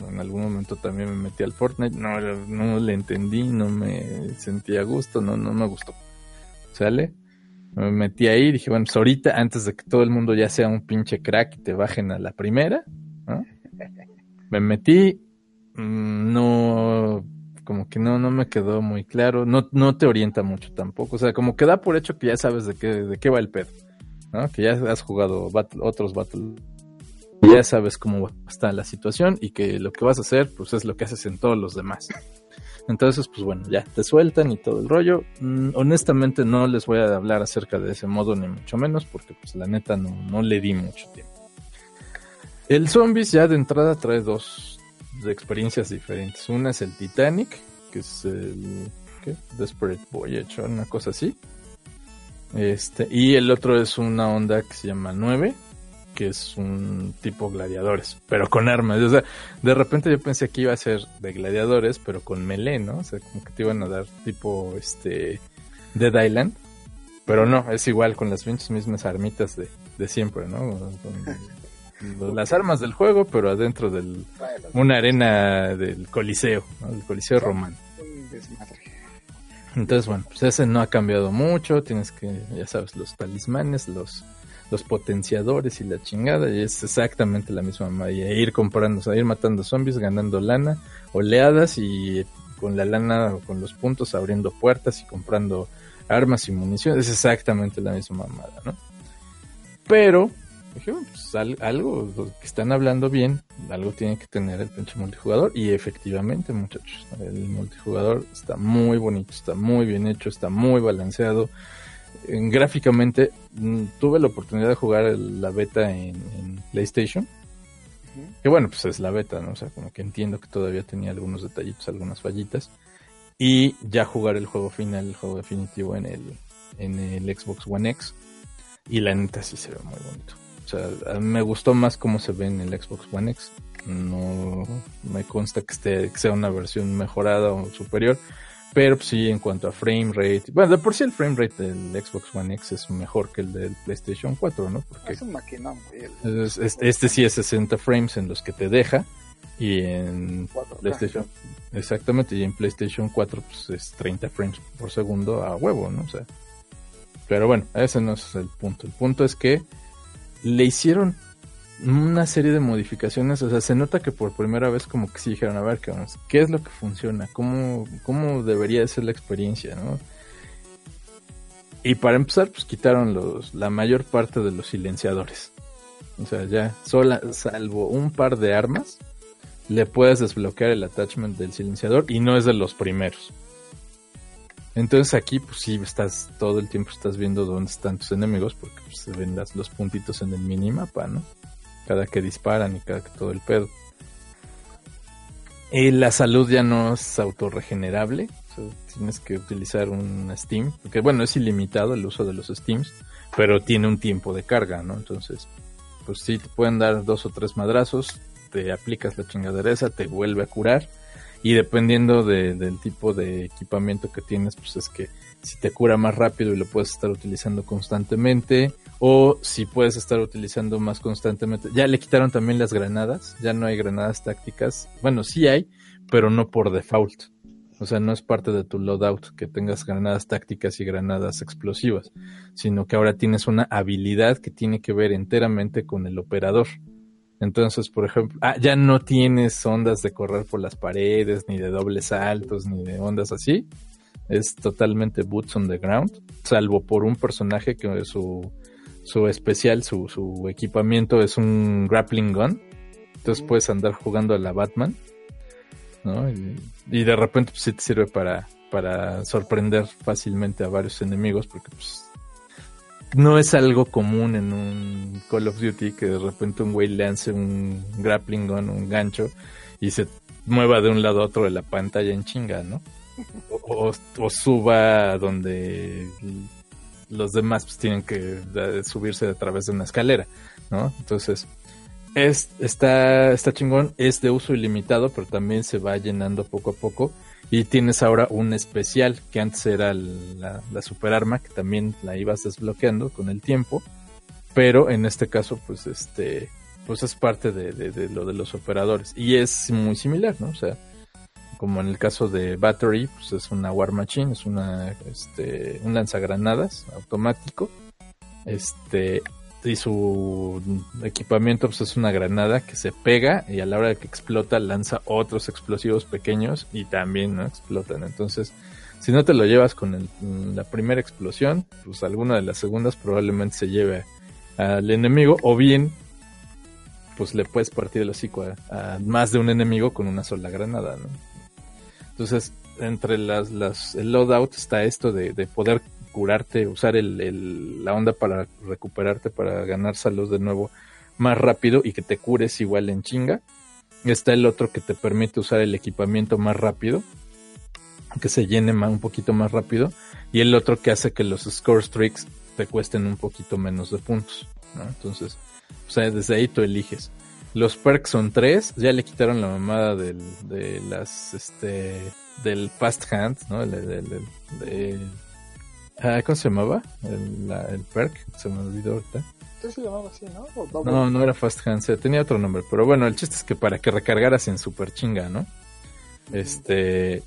En algún momento también me metí al Fortnite, no, no le entendí, no me sentí a gusto, no, no me gustó. ¿Sale? Me metí ahí dije, bueno, pues ahorita, antes de que todo el mundo ya sea un pinche crack y te bajen a la primera. Me metí, mm, no, como que no, no me quedó muy claro, no, no te orienta mucho tampoco, o sea, como que da por hecho que ya sabes de qué, de qué va el pedo, ¿no? Que ya has jugado otros Battle, ya sabes cómo está la situación y que lo que vas a hacer, pues es lo que haces en todos los demás. Entonces, pues bueno, ya te sueltan y todo el rollo. Mm, honestamente no les voy a hablar acerca de ese modo ni mucho menos porque pues la neta no, no le di mucho tiempo. El Zombies ya de entrada trae dos experiencias diferentes. Una es el Titanic, que es el ¿qué? Desperate Voyage o una cosa así. Este, y el otro es una onda que se llama 9, que es un tipo gladiadores, pero con armas. O sea, de repente yo pensé que iba a ser de gladiadores, pero con melee, ¿no? O sea, como que te iban a dar tipo este Dead Island. Pero no, es igual con las mismas armitas de, de siempre, ¿no? Las armas del juego, pero adentro Bueno, una arena del Coliseo, ¿no? del Coliseo romano. Entonces, bueno, pues ese no ha cambiado mucho, tienes que, ya sabes, los talismanes, los, los potenciadores y la chingada, y es exactamente la misma magia, ir comprando, o sea, ir matando zombies, ganando lana, oleadas y con la lana o con los puntos abriendo puertas y comprando armas y municiones, es exactamente la misma mamada, ¿no? Pero, dije, pues al- algo que están hablando bien, algo tiene que tener el pinche multijugador. Y efectivamente, muchachos, el multijugador está muy bonito, está muy bien hecho, está muy balanceado. En- gráficamente, mm, tuve la oportunidad de jugar el- la beta en, en PlayStation. Que bueno, pues es la beta, ¿no? O sea, como que entiendo que todavía tenía algunos detallitos, algunas fallitas. Y ya jugar el juego final, el juego definitivo en el, en el Xbox One X. Y la neta sí se ve muy bonito. O sea, me gustó más cómo se ve en el Xbox One X. No me consta que, esté, que sea una versión mejorada o superior. Pero pues, sí, en cuanto a frame rate. Bueno, de por sí el frame rate del Xbox One X es mejor que el del PlayStation 4, ¿no? Porque Es un maquinón, güey. es- es- este sí es 60 frames en los que te deja. Y en 4K. PlayStation, exactamente, y en PlayStation 4 pues es 30 frames por segundo a huevo, ¿no? O sea, pero bueno, ese no es el punto. El punto es que le hicieron una serie de modificaciones, o sea, se nota que por primera vez como que sí dijeron, a ver, ¿qué, es lo que funciona? ¿Cómo, ¿Cómo debería ser la experiencia, no? Y para empezar, pues quitaron la mayor parte de los silenciadores. O sea, ya, sola, salvo un par de armas, le puedes desbloquear el attachment del silenciador y no es de los primeros. Entonces aquí pues sí estás todo el tiempo estás viendo dónde están tus enemigos porque pues, se ven las, los puntitos en el minimapa, ¿no? Cada que disparan y cada que todo el pedo. Y la salud ya no es autorregenerable, o tienes que utilizar un Steam, porque bueno, es ilimitado el uso de los Steams, pero tiene un tiempo de carga, ¿no? Entonces, pues sí, te pueden dar dos o tres madrazos, te aplicas la chingadera esa, te vuelve a curar. Y dependiendo de- del tipo de equipamiento que tienes, pues es que si te cura más rápido y lo puedes estar utilizando constantemente, o si puedes estar utilizando más constantemente. Ya le quitaron también las granadas, ya no hay granadas tácticas. Bueno, sí hay, pero no por default. O sea, no es parte de tu loadout que tengas granadas tácticas y granadas explosivas, sino que ahora tienes una habilidad que tiene que ver enteramente con el operador. Entonces, por ejemplo, ah, ya no tienes ondas de correr por las paredes, ni de dobles saltos, ni de ondas así. Es totalmente boots on the ground, salvo por un personaje que su, su especial, su, su equipamiento es un grappling gun. Entonces puedes andar jugando a la Batman, ¿no? Y, y de repente pues, sí te sirve para, para sorprender fácilmente a varios enemigos, porque pues no es algo común en un Call of Duty que de repente un güey lance un grappling gun, un gancho, y se mueva de un lado a otro de la pantalla en chinga, ¿no? O, suba donde los demás pues tienen que eh, subirse a través de una escalera, ¿no? Entonces, Es, está, está chingón, es de uso ilimitado, pero también se va llenando poco a poco. Y tienes ahora un especial, que antes era la, la super arma, que también la ibas desbloqueando con el tiempo. Pero en este caso, pues este, pues es parte de, de lo de los operadores. Y es muy similar, ¿no? O sea, como en el caso de Battery, pues es una War Machine, es una, este, un lanzagranadas automático. Este, y su equipamiento pues es una granada que se pega y a la hora de que explota lanza otros explosivos pequeños y también ¿no? explotan. Entonces, si no te lo llevas con el, la primera explosión, pues alguna de las segundas probablemente se lleve al enemigo o bien pues le puedes partir el hocico a, más de un enemigo con una sola granada, ¿no? Entonces, entre las, las, el loadout está esto de, de poder curarte, usar el, el, la onda para recuperarte, para ganar salud de nuevo más rápido y que te cures igual en chinga. Está el otro que te permite usar el equipamiento más rápido, que se llene más, un poquito más rápido. Y el otro que hace que los score streaks te cuesten un poquito menos de puntos. ¿no? Entonces, o sea, desde ahí tú eliges. Los perks son tres, ya le quitaron la mamada del, de las, este, del fast hand, ¿no? Ah, ¿Cómo se llamaba? El, la, el perk, se me olvidó ahorita. Entonces se llamaba así, ¿no? No, no era fast hand, tenía otro nombre, pero bueno, el chiste es que para que recargaras en super chinga, ¿no? Este,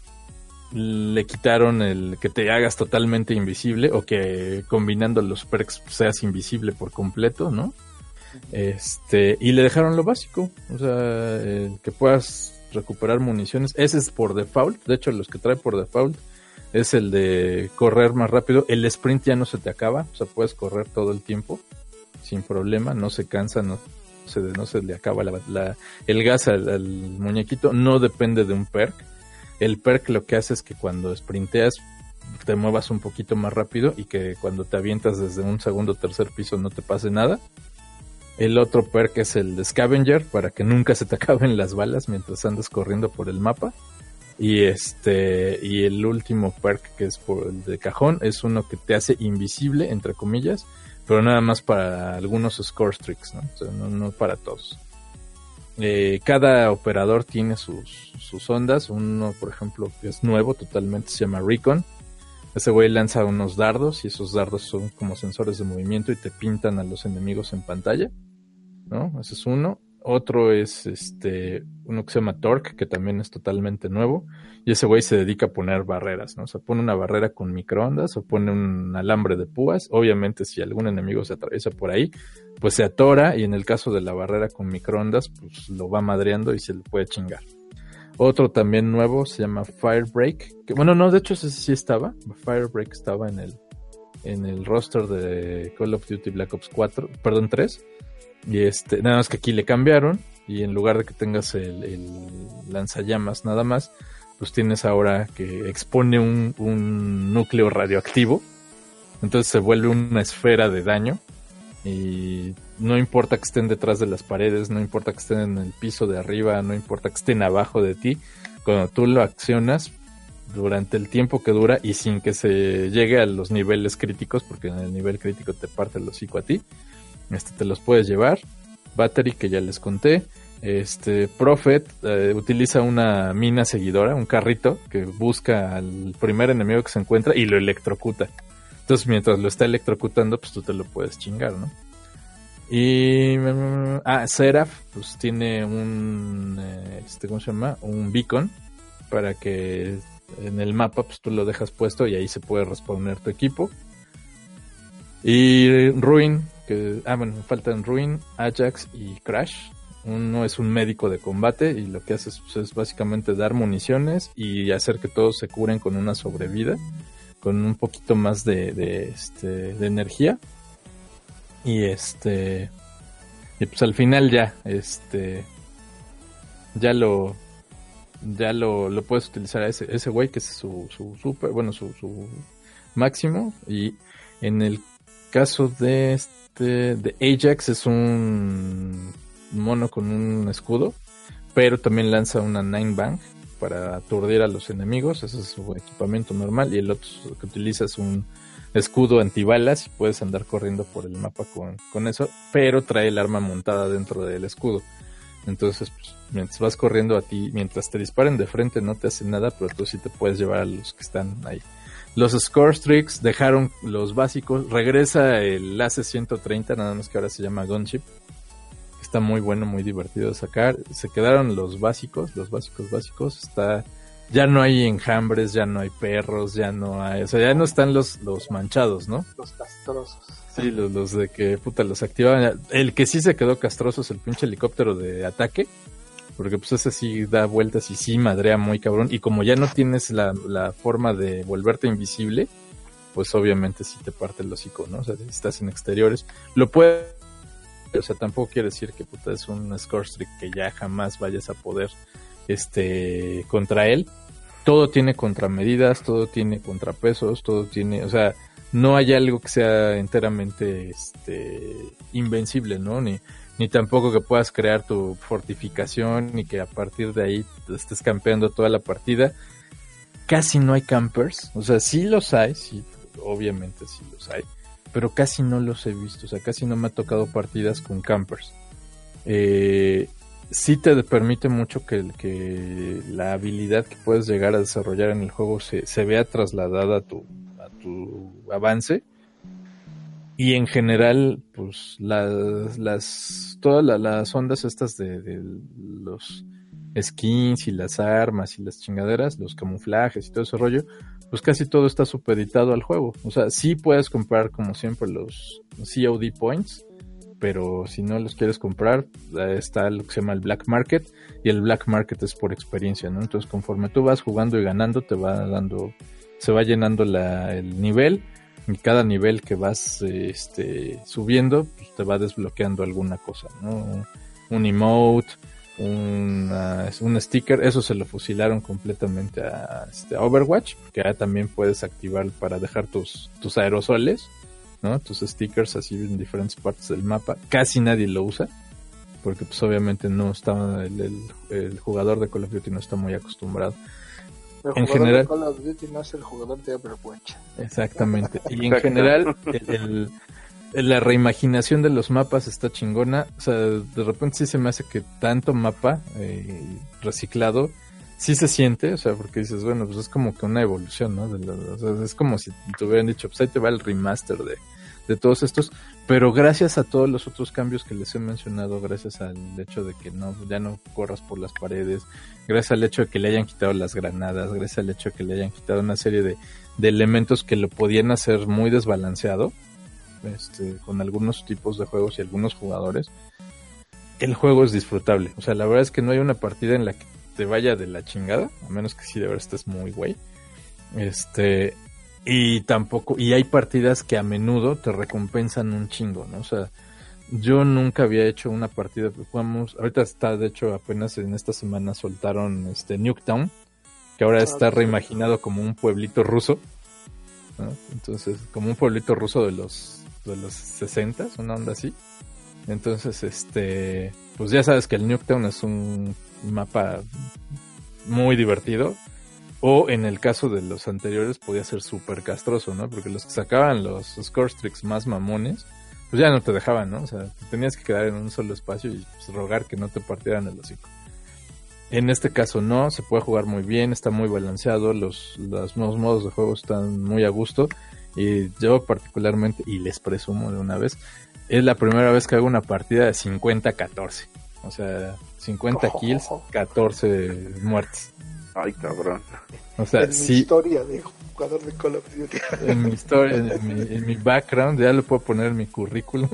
le quitaron el que te hagas totalmente invisible o que combinando los perks seas invisible por completo, ¿no? Este, y le dejaron lo básico, o sea, el que puedas recuperar municiones. Ese es por default, de hecho, los que trae por default es el de correr más rápido. El sprint ya no se te acaba, o sea, puedes correr todo el tiempo sin problema, no se cansa, no se, no se le acaba la, el gas al, al muñequito, no depende de un perk. El perk lo que hace es que cuando sprinteas te muevas un poquito más rápido y que cuando te avientas desde un segundo o tercer piso no te pase nada. El otro perk es el de Scavenger para que nunca se te acaben las balas mientras andas corriendo por el mapa. Y este y el último perk que es por el de cajón es uno que te hace invisible entre comillas, pero nada más para algunos score streaks, ¿no? No, no para todos. Eh, cada operador tiene sus, sus ondas. Uno, por ejemplo, que es nuevo totalmente, se llama Recon. Ese güey lanza unos dardos y esos dardos son como sensores de movimiento y te pintan a los enemigos en pantalla. ¿No? Ese es uno. Otro es este, uno que se llama Torque, que también es totalmente nuevo. Y ese güey se dedica a poner barreras, ¿no? O sea, pone una barrera con microondas o pone un alambre de púas. Obviamente, si algún enemigo se atraviesa por ahí, pues se atora. Y en el caso de la barrera con microondas, pues lo va madreando y se le puede chingar. Otro también nuevo se llama Firebreak. Bueno, no, de hecho ese sí estaba. Firebreak estaba en el, en el roster de Call of Duty Black Ops 4, perdón, 3. Y este, nada más que aquí le cambiaron. Y en lugar de que tengas el, lanzallamas nada más, pues tienes ahora que expone un, un núcleo radioactivo. Entonces se vuelve una esfera de daño. Y no importa que estén detrás de las paredes, no importa que estén en el piso de arriba, no importa que estén abajo de ti, cuando tú lo accionas durante el tiempo que dura y sin que se llegue a los niveles críticos, porque en el nivel crítico te parte el hocico a ti, este te los puedes llevar. Battery que ya les conté. Este Prophet eh, utiliza una mina seguidora, un carrito que busca al primer enemigo que se encuentra y lo electrocuta. Entonces, mientras lo está electrocutando, pues tú te lo puedes chingar, ¿no? Y. Ah, Seraph, pues tiene un. Este, ¿Cómo se llama? Un beacon. Para que en el mapa, pues tú lo dejas puesto y ahí se puede responder tu equipo. Y Ruin, Ah, bueno, faltan Ruin, Ajax y Crash. Uno es un médico de combate y lo que hace es, pues, es básicamente dar municiones y hacer que todos se curen con una sobrevida con un poquito más de, de, este, de energía. Y este. Y pues al final ya, este. Ya lo. Ya lo, lo puedes utilizar a ese, ese güey que es su, su super, bueno, su, su máximo. Y en el caso de este, de Ajax es un mono con un escudo, pero también lanza una Nine Bang para aturdir a los enemigos, ese es su equipamiento normal, y el otro que utilizas un escudo antibalas y puedes andar corriendo por el mapa con, con eso, pero trae el arma montada dentro del escudo. Entonces, pues, mientras vas corriendo a ti, mientras te disparen de frente no te hacen nada, pero tú sí te puedes llevar a los que están ahí. Los score streaks dejaron los básicos. Regresa el AC-130, nada más que ahora se llama Gunship. Está muy bueno, muy divertido de sacar. Se quedaron los básicos, los básicos básicos. Está ya no hay enjambres, ya no hay perros, ya no hay, o sea, ya no están los, los manchados, ¿no? Los castrosos. Sí, los, los de que, puta, los activaban. El que sí se quedó castroso es el pinche helicóptero de ataque, porque pues ese sí da vueltas y sí madrea muy cabrón, y como ya no tienes la, la forma de volverte invisible, pues obviamente sí te parte el hocico, ¿no? O sea, estás en exteriores, lo puede, o sea, tampoco quiere decir que puta es un score streak que ya jamás vayas a poder este contra él. Todo tiene contramedidas, todo tiene contrapesos, todo tiene, o sea, no hay algo que sea enteramente este invencible, ¿no? Ni ni tampoco que puedas crear tu fortificación y que a partir de ahí estés campeando toda la partida. Casi no hay campers, o sea, sí los hay, sí, obviamente sí los hay, pero casi no los he visto, o sea, casi no me ha tocado partidas con campers. Eh, sí te permite mucho que, que la habilidad que puedes llegar a desarrollar en el juego se, se vea trasladada a tu, a tu avance. Y en general, pues las, las todas la- las ondas estas de, los skins y las armas y las chingaderas, los camuflajes y todo ese rollo, pues casi todo está supeditado al juego. O sea, sí puedes comprar como siempre los COD points, pero si no los quieres comprar, eh, está lo que se llama el black market y el black market es por experiencia, ¿no? Entonces conforme tú vas jugando y ganando, te va dando, se va llenando la, el nivel cada nivel que vas este, subiendo, pues, te va desbloqueando alguna cosa, ¿no? Un emote, un sticker, eso se lo fusilaron completamente a, este, Overwatch, porque ya también puedes activar para dejar tus, tus aerosoles, ¿no? Tus stickers así en diferentes partes del mapa. Casi nadie lo usa, porque pues obviamente no está, el- el jugador de Call of Duty no está muy acostumbrado. El En general- de Call of Duty no es el jugador de Overwatch. Exactamente. Y en general, el- el- el- la reimaginación de los mapas está chingona. O sea, de repente sí se me hace que tanto mapa eh, reciclado sí se siente, o sea, porque dices, bueno, pues es como que una evolución, ¿no? De o sea, es como si te hubieran dicho, pues ahí te va el remaster de, de todos estos, pero gracias a todos los otros cambios que les he mencionado, gracias al hecho de que no, ya no corras por las paredes, gracias al hecho de que le hayan quitado las granadas, gracias al hecho de que le hayan quitado una serie de, de elementos que lo podían hacer muy desbalanceado, este, con algunos tipos de juegos y algunos jugadores, el juego es disfrutable. O sea, la verdad es que no hay una partida en la que te vaya de la chingada, a menos que si de verdad estés muy güey. Este, y tampoco, y hay partidas que a menudo te recompensan un chingo, ¿no? O sea, yo nunca había hecho una partida, jugamos, ahorita está, de hecho, apenas en esta semana soltaron este Nuketown, que ahora está ok. reimaginado como un pueblito ruso, ¿no? Entonces, como un pueblito ruso de los, de los 60, una onda así. Entonces, este, pues ya sabes que el Nuketown es un mapa muy divertido. O en el caso de los anteriores podía ser súper castroso, ¿no? Porque los que sacaban los score streaks más mamones, pues ya no te dejaban, ¿no? O sea, te tenías que quedar en un solo espacio y pues, rogar que no te partieran el hocico. En este caso no, se puede jugar muy bien, está muy balanceado, los, los nuevos modos de juego están muy a gusto. Y yo particularmente, y les presumo de una vez, es la primera vez que hago una partida de 50-14. O sea, 50 kills, 14 muertes. Ay, cabrón. O sea, en mi sí, historia de jugador de Call of Duty. en mi historia, en mi, en mi background, ya lo puedo poner en mi currículum,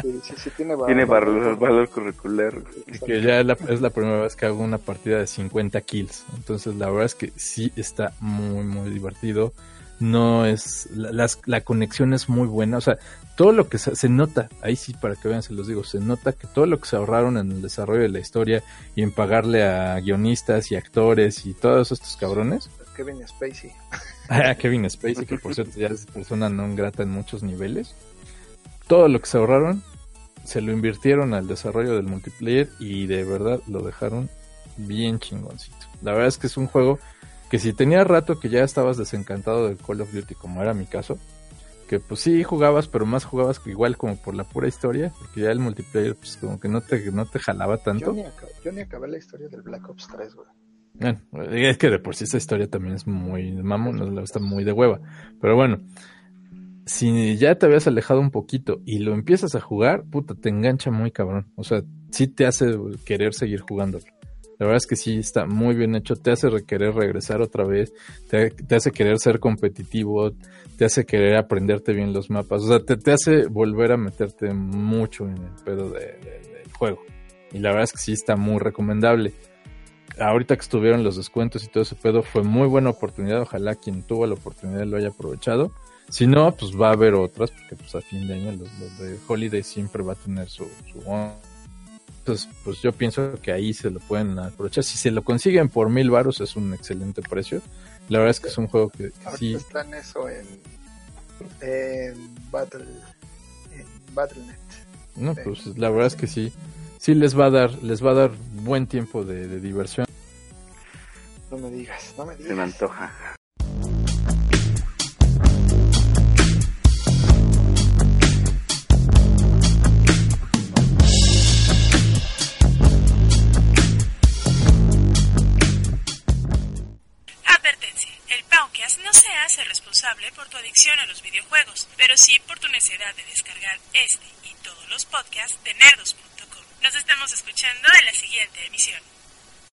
sí, sí, sí, tiene valor. Tiene valor, valor curricular. que ya la- es la primera vez que hago una partida de 50 kills. Entonces, la verdad es que sí está muy, muy divertido. No es, la, las- la conexión es muy buena. O sea, todo lo que se, se nota, ahí sí, para que vean, se los digo, se nota que todo lo que se ahorraron en el desarrollo de la historia y en pagarle a guionistas y actores y todos estos cabrones, Kevin Spacey. Kevin Spacey, que por cierto ya es persona no grata en muchos niveles. Todo lo que se ahorraron se lo invirtieron al desarrollo del multiplayer y de verdad lo dejaron bien chingoncito. La verdad es que es un juego que si tenía rato que ya estabas desencantado del Call of Duty, como era mi caso, que pues sí jugabas, pero más jugabas que igual como por la pura historia, porque ya el multiplayer pues como que no te, no te jalaba tanto. Yo ni, acabé, yo ni acabé la historia del Black Ops 3, güey. Bueno, es que de por sí esa historia también es muy mamón, está muy de hueva. Pero bueno, si ya te habías alejado un poquito y lo empiezas a jugar, puta, te engancha muy cabrón. O sea, sí te hace querer seguir jugándolo. La verdad es que sí está muy bien hecho, te hace querer regresar otra vez, te, hace querer ser competitivo, te hace querer aprenderte bien los mapas, o sea, te, hace volver a meterte mucho en el pedo de, de, del juego. Y la verdad es que sí está muy recomendable ahorita que estuvieron los descuentos y todo ese pedo, fue muy buena oportunidad. Ojalá quien tuvo la oportunidad lo haya aprovechado. Si no, pues va a haber otras, porque pues a fin de año los, los de Holiday siempre va a tener su, su... Entonces, pues yo pienso que ahí se lo pueden aprovechar. Si se lo consiguen por mil baros es un excelente precio. La verdad es que es un juego que, que sí... Está en eso en, en Battle... En Battle.net. No, pues la verdad es que sí sí les va a dar, les va a dar buen tiempo de, de diversión. No me digas, no me digas. Se me antoja. Por tu adicción a los videojuegos, pero sí por tu necesidad de descargar este y todos los podcasts de nerdos.com. Nos estamos escuchando en la siguiente emisión.